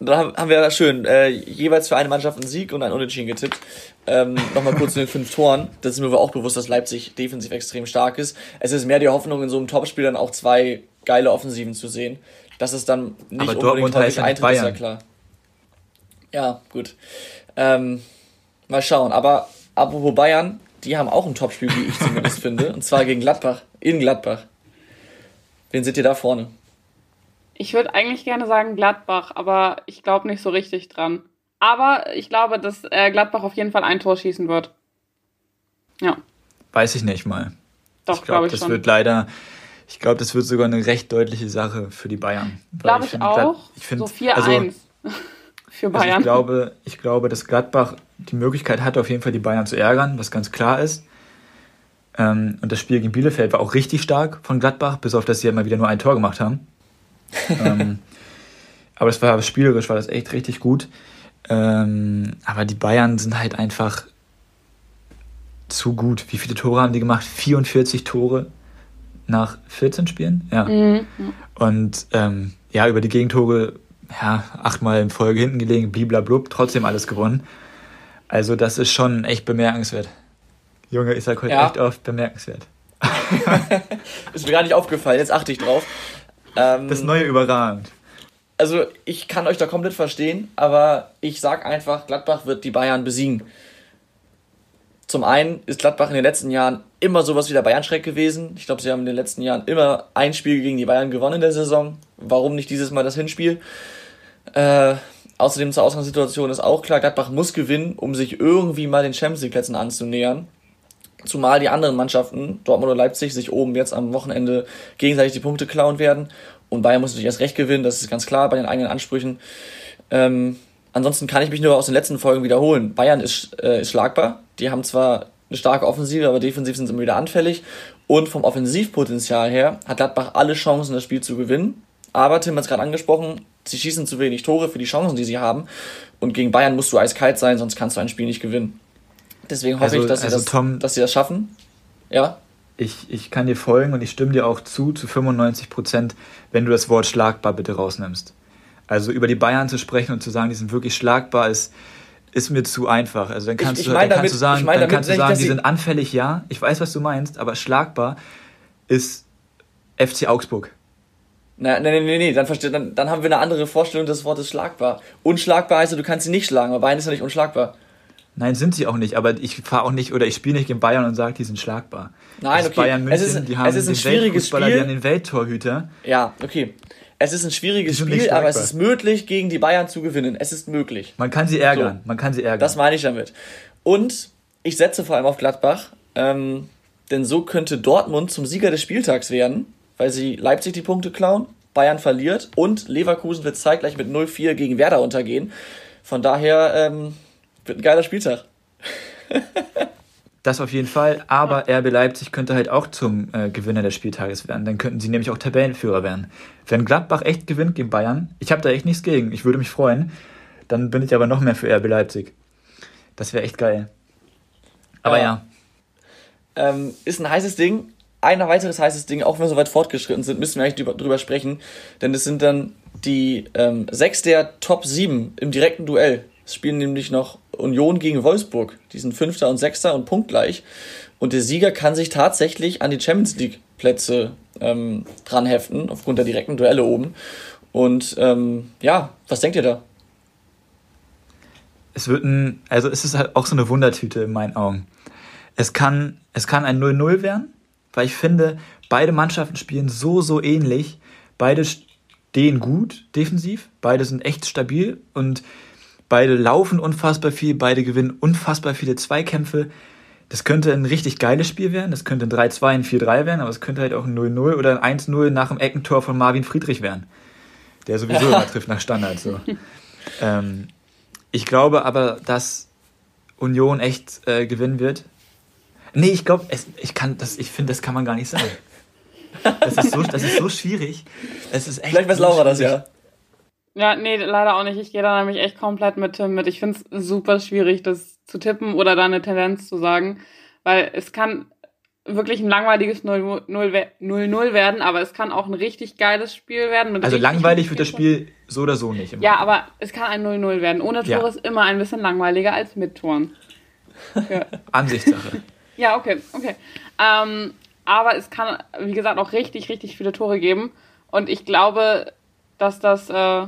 Da haben wir ja schön äh, jeweils für eine Mannschaft einen Sieg und einen Unentschieden getippt. Ähm, Nochmal kurz zu den fünf Toren. Das ist mir aber auch bewusst, dass Leipzig defensiv extrem stark ist. Es ist mehr die Hoffnung, in so einem Topspiel dann auch zwei geile Offensiven zu sehen. Dass es dann nicht Aber unbedingt häufig eintritt, ist ja klar. Ja, gut. Ähm, mal schauen. Aber apropos Bayern, die haben auch ein Topspiel, wie ich zumindest finde. Und zwar gegen Gladbach. In Gladbach. Wen seht ihr da vorne? Ich würde eigentlich gerne sagen Gladbach, aber ich glaube nicht so richtig dran. Aber ich glaube, dass äh, Gladbach auf jeden Fall ein Tor schießen wird. Ja, Weiß ich nicht mal. doch, ich glaube, glaube ich das schon. wird leider, ich glaube, das wird sogar eine recht deutliche Sache für die Bayern. Glaube ich, finde, Glad- auch. Ich finde, so 4-1 also, für also Bayern. ich glaube, ich glaube, dass Gladbach die Möglichkeit hat, auf jeden Fall die Bayern zu ärgern, was ganz klar ist. Ähm, und das Spiel gegen Bielefeld war auch richtig stark von Gladbach, bis auf dass sie ja mal wieder nur ein Tor gemacht haben. ähm, aber es war spielerisch war das echt richtig gut. Ähm, aber die Bayern sind halt einfach zu gut. Wie viele Tore haben die gemacht? 44 Tore nach 14 Spielen? Ja. Mhm. Und ähm, ja, über die Gegentore, ja, achtmal in Folge hinten gelegen, bliblablub, trotzdem alles gewonnen. Also das ist schon echt bemerkenswert. Junge, ich sag heute Ja. echt oft bemerkenswert. Ist mir gar nicht aufgefallen, jetzt achte ich drauf. Ähm, Das neue überragend. also ich kann euch da komplett verstehen, aber ich sag einfach, Gladbach wird die Bayern besiegen. Zum einen ist Gladbach in den letzten Jahren immer sowas wie der Bayern-Schreck gewesen. Ich glaube, sie haben in den letzten Jahren immer ein Spiel gegen die Bayern gewonnen in der Saison. Warum nicht dieses Mal das Hinspiel? Äh, außerdem zur Ausgangssituation ist auch klar, Gladbach muss gewinnen, um sich irgendwie mal den Champions League-Plätzen anzunähern. Zumal die anderen Mannschaften, Dortmund und Leipzig, sich oben jetzt am Wochenende gegenseitig die Punkte klauen werden. Und Bayern muss natürlich erst recht gewinnen, das ist ganz klar bei den eigenen Ansprüchen. Ähm, ansonsten kann ich mich nur aus den letzten Folgen wiederholen. Bayern ist, äh, ist schlagbar. Die haben zwar eine starke Offensive, aber defensiv sind sie immer wieder anfällig. Und vom Offensivpotenzial her hat Gladbach alle Chancen, das Spiel zu gewinnen. Aber Tim hat es gerade angesprochen, sie schießen zu wenig Tore für die Chancen, die sie haben. Und gegen Bayern musst du eiskalt sein, sonst kannst du ein Spiel nicht gewinnen. Deswegen hoffe Also- ich, dass sie, also das, Tom- dass sie das schaffen. Ja, Ich, ich kann dir folgen und ich stimme dir auch zu, zu 95 Prozent, wenn du das Wort schlagbar bitte rausnimmst. Also über die Bayern zu sprechen und zu sagen, die sind wirklich schlagbar, ist, ist mir zu einfach. Also dann kannst ich du, mein dann damit- kannst du sagen, ich dann kannst du sagen, die sie- sind anfällig, ja. Ich weiß, was du meinst, aber schlagbar ist FC Augsburg. Na, nee, nee, nee, dann, dann, dann haben wir eine andere Vorstellung des Wortes schlagbar. Unschlagbar heißt, du kannst sie nicht schlagen, aber Bayern ist ja nicht unschlagbar. Nein, sind sie auch nicht, aber ich fahre auch nicht oder ich spiele nicht gegen Bayern und sage, die sind schlagbar. Nein, Das okay. Bayern München, Es ist- die haben es ist ein den schwieriges Spiel. die haben den Welttorhüter. Ja, okay. Es ist ein schwieriges Spiel, aber es ist möglich, gegen die Bayern zu gewinnen. Es ist möglich. Man kann sie ärgern, man kann sie ärgern. Das meine ich damit. Und ich setze vor allem auf Gladbach, ähm, denn so könnte Dortmund zum Sieger des Spieltags werden. Weil sie Leipzig die Punkte klauen, Bayern verliert und Leverkusen wird zeitgleich mit 0-4 gegen Werder untergehen. Von daher ähm, wird ein geiler Spieltag. Das auf jeden Fall, aber RB Leipzig könnte halt auch zum äh, Gewinner des Spieltages werden. Dann könnten sie nämlich auch Tabellenführer werden. Wenn Gladbach echt gewinnt gegen Bayern, ich habe da echt nichts gegen, ich würde mich freuen, dann bin ich aber noch mehr für RB Leipzig. Das wäre echt geil. Aber ja. ja. Ähm, ist ein heißes Ding. Ein weiteres heißes Ding, auch wenn wir so weit fortgeschritten sind, müssen wir eigentlich drüber, sprechen. Denn es sind dann die ähm, sechs der Top 7 im direkten Duell. Es spielen nämlich noch Union gegen Wolfsburg. Die sind Fünfter und Sechster und punktgleich. Und der Sieger kann sich tatsächlich an die Champions League Plätze ähm, dran heften, aufgrund der direkten Duelle oben. Und ähm, ja, was denkt ihr da? Es wird ein, also es ist halt auch so eine Wundertüte in meinen Augen. Es kann, es kann ein 0-0 werden, weil ich finde, beide Mannschaften spielen so, so ähnlich. Beide stehen gut defensiv, beide sind echt stabil und Beide laufen unfassbar viel, beide gewinnen unfassbar viele Zweikämpfe. Das könnte ein richtig geiles Spiel werden. Das könnte ein 3-2, ein 4-3 werden, aber es könnte halt auch ein 0-0 oder ein 1-0 nach dem Eckentor von Marvin Friedrich werden. Der sowieso immer trifft nach Standard. So. Ähm, ich glaube aber, dass Union echt äh, gewinnen wird. Nee, ich glaube, ich ich finde, das kann man gar nicht sagen. Das ist so, das ist so schwierig. Es ist echt Vielleicht weiß Laura das ja. Ja, nee, leider auch nicht. Ich gehe da nämlich echt komplett mit Tim mit. Ich finde es super schwierig, das zu tippen oder da eine Tendenz zu sagen, weil es kann wirklich ein langweiliges 0-0 werden, aber es kann auch ein richtig geiles Spiel werden. also langweilig wird das Spiel so oder so nicht. Ja, aber es kann ein 0-0 werden. Ohne Tor ja. ist immer ein bisschen langweiliger als mit Toren. Ja. Ansichtssache. Ja, okay, okay. Ähm, aber es kann, wie gesagt, auch richtig, richtig viele Tore geben. Und ich glaube, dass das äh,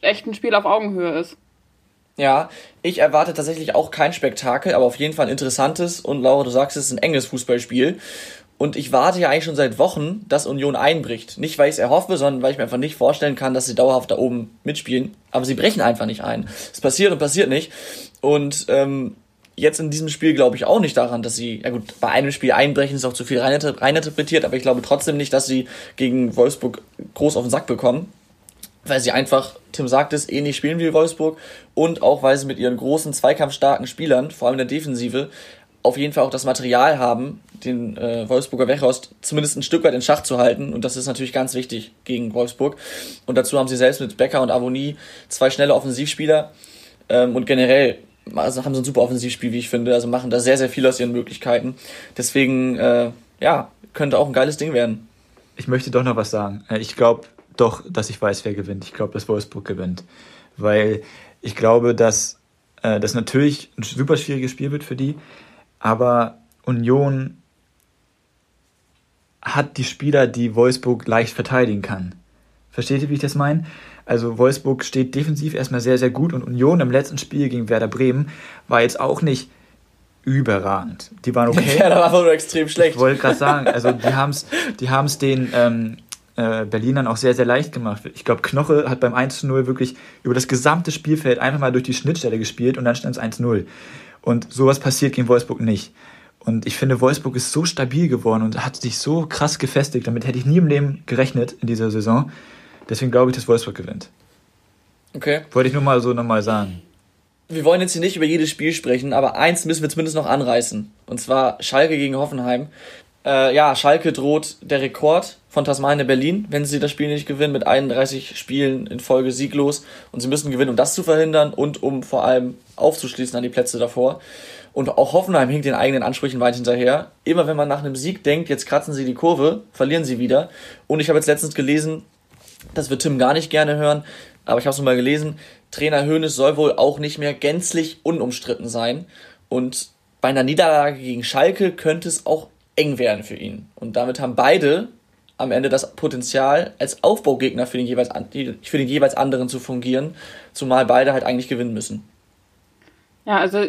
echt ein Spiel auf Augenhöhe ist. Ja, ich erwarte tatsächlich auch kein Spektakel, aber auf jeden Fall ein interessantes und Laura, du sagst, es ist ein enges Fußballspiel. Und ich warte ja eigentlich schon seit Wochen, dass Union einbricht. Nicht, weil ich es erhoffe, sondern weil ich mir einfach nicht vorstellen kann, dass sie dauerhaft da oben mitspielen. Aber sie brechen einfach nicht ein. Es passiert und passiert nicht. Und ähm, jetzt in diesem Spiel glaube ich auch nicht daran, dass sie, ja gut, bei einem Spiel einbrechen ist auch zu viel reininterpretiert, aber ich glaube trotzdem nicht, dass sie gegen Wolfsburg groß auf den Sack bekommen weil sie einfach, Tim sagt es, ähnlich spielen wie Wolfsburg und auch weil sie mit ihren großen, zweikampfstarken Spielern, vor allem in der Defensive, auf jeden Fall auch das Material haben, den äh, Wolfsburger Wechhorst zumindest ein Stück weit in Schach zu halten. Und das ist natürlich ganz wichtig gegen Wolfsburg. Und dazu haben sie selbst mit Becker und Avonie zwei schnelle Offensivspieler. Ähm, und generell also haben sie ein super Offensivspiel, wie ich finde. Also machen da sehr, sehr viel aus ihren Möglichkeiten. Deswegen, äh, ja, könnte auch ein geiles Ding werden. Ich möchte doch noch was sagen. Äh, ich glaube, doch, dass ich weiß, wer gewinnt. Ich glaube, dass Wolfsburg gewinnt. Weil ich glaube, dass äh, das natürlich ein super schwieriges Spiel wird für die, aber Union hat die Spieler, die Wolfsburg leicht verteidigen kann. Versteht ihr, wie ich das meine? Also Wolfsburg steht defensiv erstmal sehr, sehr gut und Union im letzten Spiel gegen Werder Bremen war jetzt auch nicht überragend. Die waren okay. Werder war nur extrem schlecht. Ich wollte gerade sagen, also die haben es die haben's den ähm, äh, Berlinern auch sehr, sehr leicht gemacht. Ich glaube, Knoche hat beim 1-0 wirklich über das gesamte Spielfeld einfach mal durch die Schnittstelle gespielt und dann stand es 1-0. Und sowas passiert gegen Wolfsburg nicht. Und ich finde, Wolfsburg ist so stabil geworden und hat sich so krass gefestigt. Damit hätte ich nie im Leben gerechnet in dieser Saison. Deswegen glaube ich, dass Wolfsburg gewinnt. Okay. Wollte ich nur mal so nochmal sagen. Wir wollen jetzt hier nicht über jedes Spiel sprechen, aber eins müssen wir zumindest noch anreißen. Und zwar Schalke gegen Hoffenheim. Äh, ja, Schalke droht der Rekord von Tasmania Berlin, wenn sie das Spiel nicht gewinnen, mit 31 Spielen in Folge sieglos. Und sie müssen gewinnen, um das zu verhindern und um vor allem aufzuschließen an die Plätze davor. Und auch Hoffenheim hinkt den eigenen Ansprüchen weit hinterher. Immer wenn man nach einem Sieg denkt, jetzt kratzen sie die Kurve, verlieren sie wieder. Und ich habe jetzt letztens gelesen, das wird Tim gar nicht gerne hören, aber ich habe es mal gelesen, Trainer Hoeneß soll wohl auch nicht mehr gänzlich unumstritten sein. Und bei einer Niederlage gegen Schalke könnte es auch eng werden für ihn. Und damit haben beide am Ende das Potenzial, als Aufbaugegner für den jeweils, für den jeweils anderen zu fungieren, zumal beide halt eigentlich gewinnen müssen. Ja, also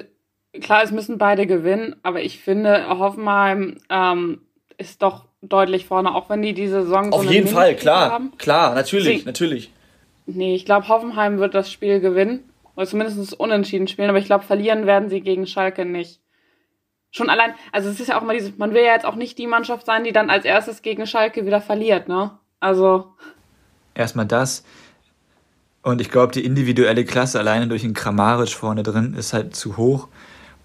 klar, es müssen beide gewinnen, aber ich finde, Hoffenheim ähm, ist doch deutlich vorne, auch wenn die diese Saison. Auf so jeden Fall, klar, haben. klar, natürlich, Sie, natürlich. Nee, ich glaube, Hoffenheim wird das Spiel gewinnen oder zumindest unentschieden spielen, aber ich glaube, verlieren werden sie gegen Schalke nicht. schon allein, also es ist ja auch immer dieses, man will ja jetzt auch nicht die Mannschaft sein, die dann als erstes gegen Schalke wieder verliert, ne? Also. Erstmal das. Und ich glaube, die individuelle Klasse alleine durch den Kramaric vorne drin ist halt zu hoch.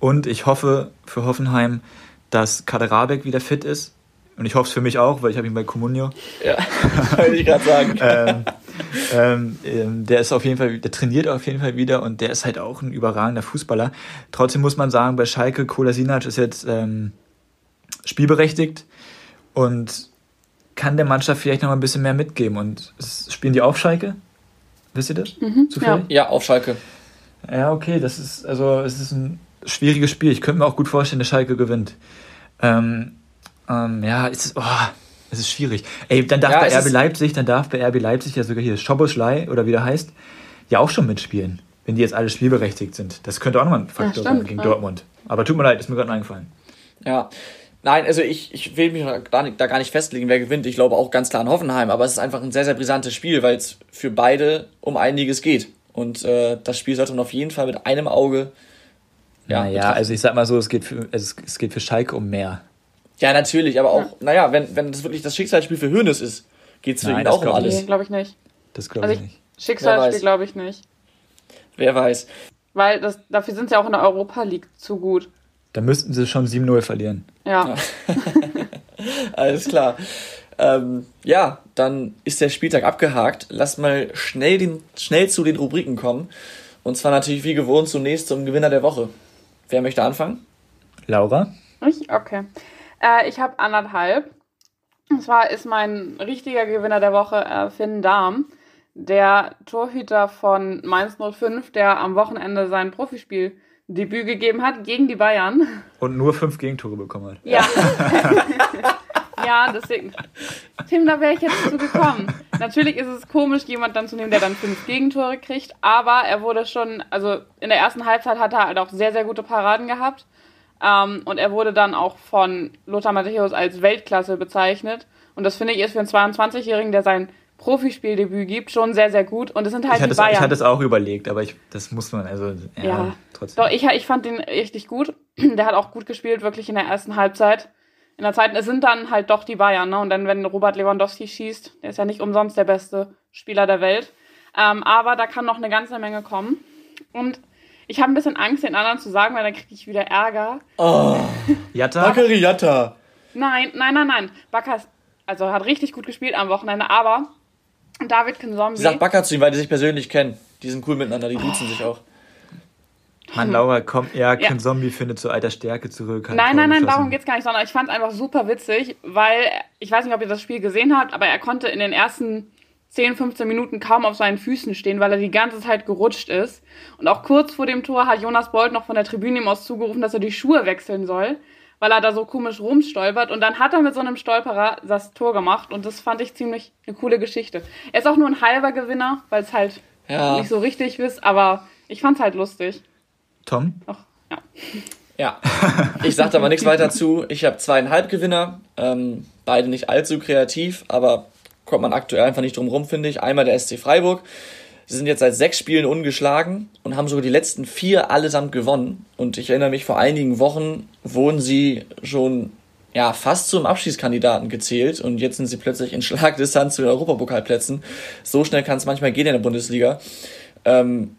Und ich hoffe für Hoffenheim, dass Kaderabek wieder fit ist. Und ich hoffe es für mich auch, weil ich habe ihn bei Comunio. Ja, wollte ich gerade sagen. ähm, ähm, ähm, der ist auf jeden Fall, der trainiert auf jeden Fall wieder und der ist halt auch ein überragender Fußballer. Trotzdem muss man sagen, bei Schalke, Kolasinac ist jetzt ähm, spielberechtigt und kann der Mannschaft vielleicht noch mal ein bisschen mehr mitgeben. Und spielen die auf Schalke? Wisst ihr das? Mhm? Ja. ja, auf Schalke. Ja, okay, das ist, also es ist ein schwieriges Spiel. Ich könnte mir auch gut vorstellen, dass Schalke gewinnt. Ähm, ähm, ja, es ist, oh, es ist schwierig. Ey, dann darf ja, bei RB Leipzig, dann darf bei RB Leipzig ja sogar hier Schoboschlei oder wie der heißt, ja auch schon mitspielen, wenn die jetzt alle spielberechtigt sind. Das könnte auch nochmal ein Faktor ja, sein gegen ja. Dortmund. Aber tut mir leid, ist mir gerade eingefallen. Ja. Nein, also ich, ich will mich da, da gar nicht festlegen, wer gewinnt. Ich glaube auch ganz klar an Hoffenheim, aber es ist einfach ein sehr, sehr brisantes Spiel, weil es für beide um einiges geht. Und äh, das Spiel sollte man auf jeden Fall mit einem Auge. Ja, naja, also ich sag mal so, es geht für, es, es geht für Schalke um mehr. Ja, natürlich, aber auch, ja. naja, wenn, wenn das wirklich das Schicksalsspiel für Hönes ist, geht es für ihn auch um alles. Nee, glaube ich nicht. Das glaube also ich nicht. Schicksalsspiel glaube ich nicht. Wer weiß. Weil das, dafür sind sie auch in der Europa League zu gut. Da müssten sie schon 7-0 verlieren. Ja. Alles klar. Ähm, ja, dann ist der Spieltag abgehakt. Lass mal schnell, den, schnell zu den Rubriken kommen. Und zwar natürlich wie gewohnt zunächst zum Gewinner der Woche. Wer möchte anfangen? Laura? Ich? Okay. Äh, ich habe anderthalb. Und zwar ist mein richtiger Gewinner der Woche äh, Finn Dahm, der Torhüter von Mainz 05, der am Wochenende sein Profispieldebüt gegeben hat gegen die Bayern. Und nur fünf Gegentore bekommen hat. Ja. ja, deswegen. Tim, da wäre ich jetzt zu gekommen. Natürlich ist es komisch, jemand dann zu nehmen, der dann fünf Gegentore kriegt, aber er wurde schon, also in der ersten Halbzeit hat er halt auch sehr, sehr gute Paraden gehabt. Ähm, und er wurde dann auch von Lothar Matthäus als Weltklasse bezeichnet. Und das finde ich ist für einen 22-Jährigen, der sein Profispieldebüt gibt, schon sehr, sehr gut. Und es sind halt ich die Bayern. Es, ich hatte es auch überlegt, aber ich, das muss man, also ja, ja. trotzdem. Doch, ich, ich fand den richtig gut. Der hat auch gut gespielt, wirklich in der ersten Halbzeit. In der zweiten, es sind dann halt doch die Bayern, ne? Und dann, wenn Robert Lewandowski schießt, der ist ja nicht umsonst der beste Spieler der Welt. Ähm, aber da kann noch eine ganze Menge kommen. Und ich habe ein bisschen Angst, den anderen zu sagen, weil dann kriege ich wieder Ärger. Oh. Jatta? Bakary Jatta. Nein, nein, nein, nein. Bakker also hat richtig gut gespielt am Wochenende, aber David Kinzombie. Sie sagt Bakker zu ihm, weil die sich persönlich kennen. Die sind cool miteinander, die duzen oh. sich auch. Mann, Laura, komm, ja, Ken ja. Zombie findet zu alter Stärke zurück. Nein, nein, nein, darum geht's gar nicht, sondern ich fand es einfach super witzig, weil, ich weiß nicht, ob ihr das Spiel gesehen habt, aber er konnte in den ersten 10, 15 Minuten kaum auf seinen Füßen stehen, weil er die ganze Zeit gerutscht ist. Und auch kurz vor dem Tor hat Jonas Bolt noch von der Tribüne ihm aus zugerufen, dass er die Schuhe wechseln soll, weil er da so komisch rumstolpert. Und dann hat er mit so einem Stolperer das Tor gemacht und das fand ich ziemlich eine coole Geschichte. Er ist auch nur ein halber Gewinner, weil es halt ja. nicht so richtig ist, aber ich fand's halt lustig. Tom? Ach, ja. Ja, ich sag da mal nichts weiter zu. Ich habe zweieinhalb Gewinner, ähm, beide nicht allzu kreativ, aber kommt man aktuell einfach nicht drum rum, finde ich. Einmal der SC Freiburg. Sie sind jetzt seit sechs Spielen ungeschlagen und haben sogar die letzten vier allesamt gewonnen. Und ich erinnere mich, vor einigen Wochen wurden sie schon ja, fast zum Abschießkandidaten gezählt und jetzt sind sie plötzlich in Schlagdistanz zu den Europapokalplätzen. So schnell kann es manchmal gehen in der Bundesliga. Ähm,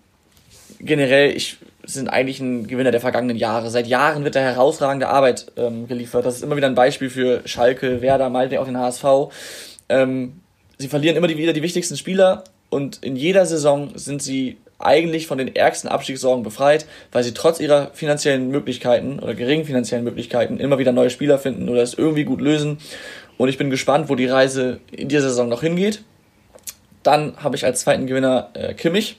generell, ich sind eigentlich ein Gewinner der vergangenen Jahre. Seit Jahren wird da herausragende Arbeit ähm, geliefert. Das ist immer wieder ein Beispiel für Schalke, Werder, Malte, auch den HSV. Ähm, sie verlieren immer wieder die wichtigsten Spieler und in jeder Saison sind sie eigentlich von den ärgsten Abstiegssorgen befreit, weil sie trotz ihrer finanziellen Möglichkeiten oder geringen finanziellen Möglichkeiten immer wieder neue Spieler finden oder es irgendwie gut lösen. Und ich bin gespannt, wo die Reise in dieser Saison noch hingeht. Dann habe ich als zweiten Gewinner äh, Kimmich.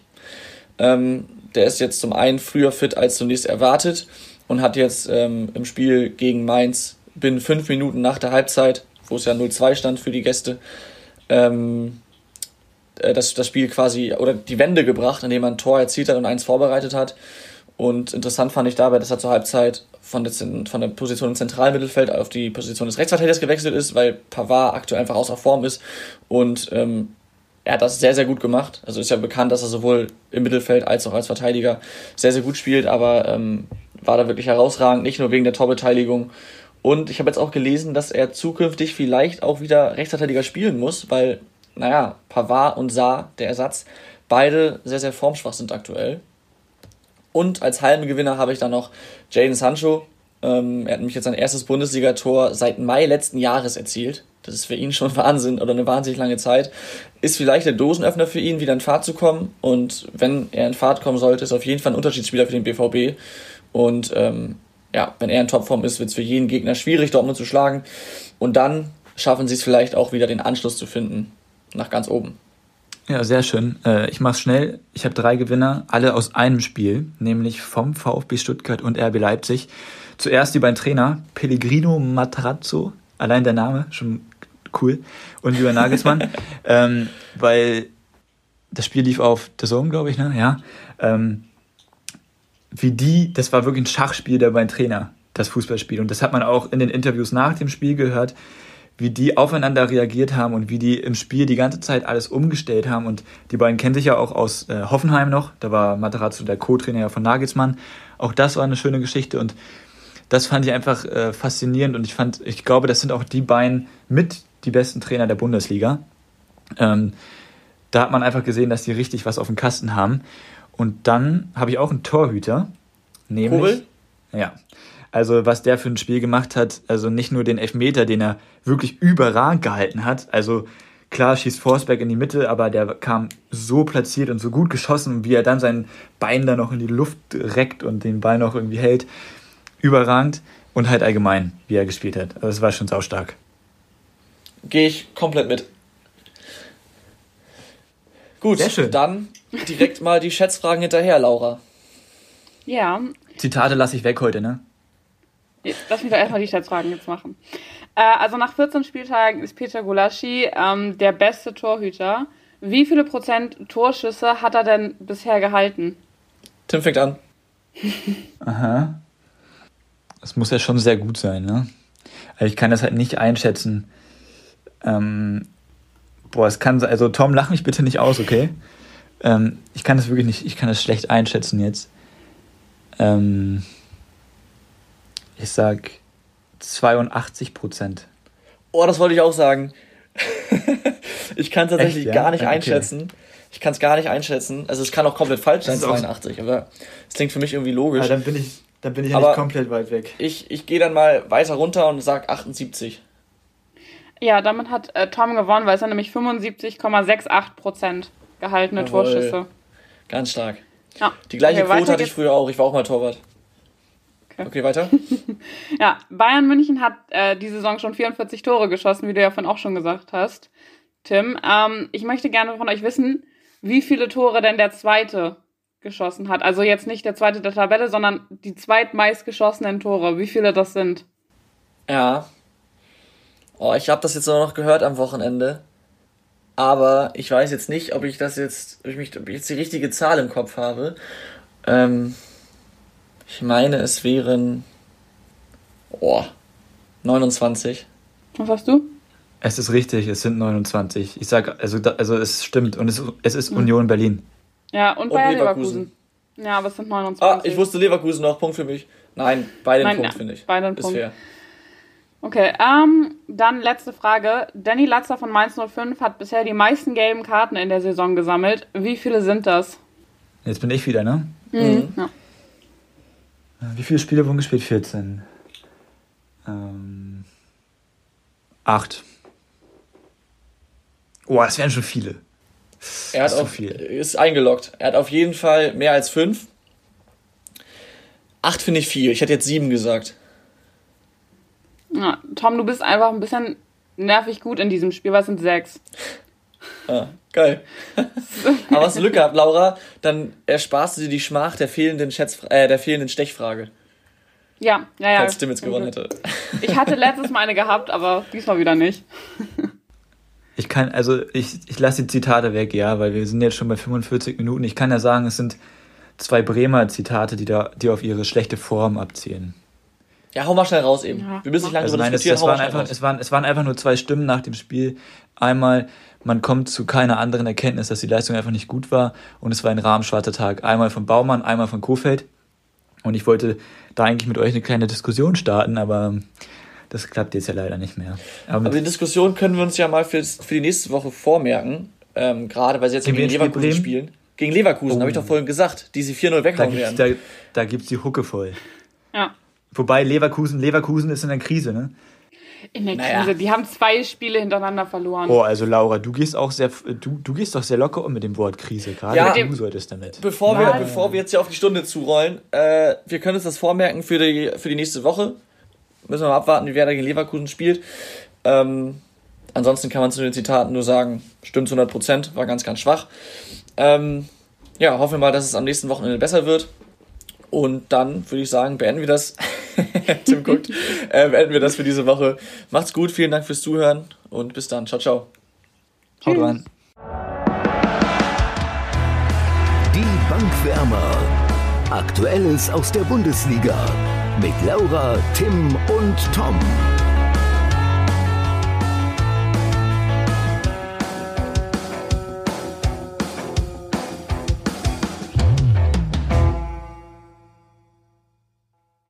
Ähm, der ist jetzt zum einen früher fit als zunächst erwartet und hat jetzt ähm, im Spiel gegen Mainz binnen fünf Minuten nach der Halbzeit, wo es ja 0-2 stand für die Gäste, ähm, äh, das, das Spiel quasi oder die Wende gebracht, indem man ein Tor erzielt hat und eins vorbereitet hat. Und interessant fand ich dabei, dass er zur Halbzeit von der, von der Position im Zentralmittelfeld auf die Position des Rechtsverteidigers gewechselt ist, weil Pavard aktuell einfach außer Form ist. Und ähm, er hat das sehr, sehr gut gemacht. Also ist ja bekannt, dass er sowohl im Mittelfeld als auch als Verteidiger sehr, sehr gut spielt. Aber ähm, war da wirklich herausragend, nicht nur wegen der Torbeteiligung. Und ich habe jetzt auch gelesen, dass er zukünftig vielleicht auch wieder Rechtsverteidiger spielen muss, weil, naja, Pavard und Saar, der Ersatz, beide sehr, sehr formschwach sind aktuell. Und als Halmgewinner habe ich dann noch Jaden Sancho. Ähm, er hat nämlich jetzt sein erstes Bundesligator seit Mai letzten Jahres erzielt. Das ist für ihn schon Wahnsinn oder eine wahnsinnig lange Zeit. Ist vielleicht der Dosenöffner für ihn, wieder in Fahrt zu kommen. Und wenn er in Fahrt kommen sollte, ist auf jeden Fall ein Unterschiedsspieler für den BVB. Und ähm, ja, wenn er in Topform ist, wird es für jeden Gegner schwierig, Dortmund zu schlagen. Und dann schaffen sie es vielleicht auch wieder, den Anschluss zu finden nach ganz oben. Ja, sehr schön. Äh, ich mach's schnell. Ich habe drei Gewinner, alle aus einem Spiel, nämlich vom VfB Stuttgart und RB Leipzig. Zuerst die beiden Trainer, Pellegrino Matrazzo, allein der Name, schon cool, und Julian Nagelsmann, ähm, weil das Spiel lief auf The Zone, glaube ich, ne? Ja. Ähm, wie die, das war wirklich ein Schachspiel der beiden Trainer, das Fußballspiel. Und das hat man auch in den Interviews nach dem Spiel gehört wie die aufeinander reagiert haben und wie die im Spiel die ganze Zeit alles umgestellt haben. Und die beiden kennen sich ja auch aus äh, Hoffenheim noch. Da war Materazzo der Co-Trainer von Nagelsmann. Auch das war eine schöne Geschichte und das fand ich einfach äh, faszinierend und ich fand, ich glaube, das sind auch die beiden mit die besten Trainer der Bundesliga. Ähm, da hat man einfach gesehen, dass die richtig was auf dem Kasten haben. Und dann habe ich auch einen Torhüter, nämlich. Kobel? Ja. Also was der für ein Spiel gemacht hat, also nicht nur den Elfmeter, den er wirklich überragend gehalten hat, also klar schießt Forsberg in die Mitte, aber der kam so platziert und so gut geschossen, wie er dann sein Bein da noch in die Luft reckt und den Ball noch irgendwie hält, überragend und halt allgemein, wie er gespielt hat. Also es war schon saustark. Gehe ich komplett mit. Gut, dann direkt mal die Schätzfragen hinterher, Laura. Ja. Zitate lasse ich weg heute, ne? Lass mich doch erstmal die Schätzfragen jetzt machen. Äh, also nach 14 Spieltagen ist Peter Gulaschi ähm, der beste Torhüter. Wie viele Prozent Torschüsse hat er denn bisher gehalten? Tim fängt an. Aha. Das muss ja schon sehr gut sein, ne? Also ich kann das halt nicht einschätzen. Ähm, boah, es kann also Tom, lach mich bitte nicht aus, okay? Ähm, ich kann das wirklich nicht, ich kann das schlecht einschätzen jetzt. Ähm, ich sag 82 Prozent. Oh, das wollte ich auch sagen. ich kann es tatsächlich Echt, ja? gar nicht okay. einschätzen. Ich kann es gar nicht einschätzen. Also es kann auch komplett falsch sein, 82, aber es klingt für mich irgendwie logisch. Ja, dann bin ich, dann bin ich ja nicht komplett weit weg. Ich, ich gehe dann mal weiter runter und sage 78. Ja, damit hat äh, Tom gewonnen, weil es dann nämlich 75,68 Prozent gehaltene Jawohl. Torschüsse. Ganz stark. Ja. Die gleiche okay, Quote hatte ich früher auch. Ich war auch mal Torwart. Okay, okay weiter. ja, Bayern München hat äh, die Saison schon 44 Tore geschossen, wie du ja vorhin auch schon gesagt hast, Tim. Ähm, ich möchte gerne von euch wissen, wie viele Tore denn der zweite geschossen hat. Also jetzt nicht der zweite der Tabelle, sondern die zweitmeist geschossenen Tore. Wie viele das sind? Ja. Oh, ich habe das jetzt noch gehört am Wochenende. Aber ich weiß jetzt nicht, ob ich das jetzt, ob ich, mich, ob ich jetzt die richtige Zahl im Kopf habe. Ähm, ich meine, es wären oh, 29. Was hast du? Es ist richtig, es sind 29. Ich sage, also, also es stimmt und es, es ist mhm. Union Berlin. Ja, und, und Leverkusen. Leverkusen. Ja, aber es sind 29. Ah, ich wusste Leverkusen noch, Punkt für mich. Nein, beide Nein, Punkt, ja, finde ich. Beide Punkt. Fair. Okay, ähm, dann letzte Frage. Danny Latzer von Mainz 05 hat bisher die meisten gelben Karten in der Saison gesammelt. Wie viele sind das? Jetzt bin ich wieder, ne? Mhm. mhm. Ja. Wie viele Spiele wurden gespielt? 14. Ähm, acht. Oh, das wären schon viele. Er hat auf, viel. ist eingeloggt. Er hat auf jeden Fall mehr als fünf. Acht finde ich viel. Ich hätte jetzt sieben gesagt. Ja, Tom, du bist einfach ein bisschen nervig gut in diesem Spiel. Was sind sechs? Ah, geil. Aber hast du Glück gehabt, Laura, dann ersparst du dir die Schmach der fehlenden, Schätz, äh, der fehlenden Stechfrage. Ja, ja, ja. Falls Tim jetzt gewonnen hätte. Ich hatte letztes Mal eine gehabt, aber diesmal wieder nicht. Ich kann, also ich, ich lasse die Zitate weg, ja, weil wir sind jetzt schon bei 45 Minuten. Ich kann ja sagen, es sind zwei Bremer Zitate, die da, die auf ihre schlechte Form abzielen. Ja, hau mal schnell raus eben. Ja, wir müssen nicht lange also nein, diskutieren. Es, es, waren einfach, es, waren, es waren einfach nur zwei Stimmen nach dem Spiel. Einmal, man kommt zu keiner anderen Erkenntnis, dass die Leistung einfach nicht gut war und es war ein rahmenschwarzer Tag. Einmal von Baumann, einmal von Kofeld. Und ich wollte da eigentlich mit euch eine kleine Diskussion starten, aber das klappt jetzt ja leider nicht mehr. Aber, aber die Diskussion können wir uns ja mal für, für die nächste Woche vormerken. Ähm, gerade weil sie jetzt gegen, gegen Leverkusen spielen. Gegen Leverkusen, oh. habe ich doch vorhin gesagt, die sie 4-0 weghauen werden. Da, da gibt es die Hucke voll. Ja. Wobei Leverkusen, Leverkusen ist in der Krise, ne? In der naja. Krise. Die haben zwei Spiele hintereinander verloren. Oh, also Laura, du gehst auch sehr, du, du gehst doch sehr locker um mit dem Wort Krise. Gerade ja, du solltest damit. Bevor wir, bevor wir jetzt hier auf die Stunde zurollen, äh, wir können uns das vormerken für die, für die nächste Woche. Müssen wir mal abwarten, wie Werder gegen Leverkusen spielt. Ähm, ansonsten kann man zu den Zitaten nur sagen, stimmt zu 100 Prozent, war ganz, ganz schwach. Ähm, ja, hoffen wir mal, dass es am nächsten Wochenende besser wird. Und dann würde ich sagen, beenden wir das. Tim guckt. äh, beenden wir das für diese Woche. Macht's gut, vielen Dank fürs Zuhören und bis dann. Ciao, ciao. Haut rein. Die Bankwärmer. Aktuelles aus der Bundesliga. Mit Laura, Tim und Tom.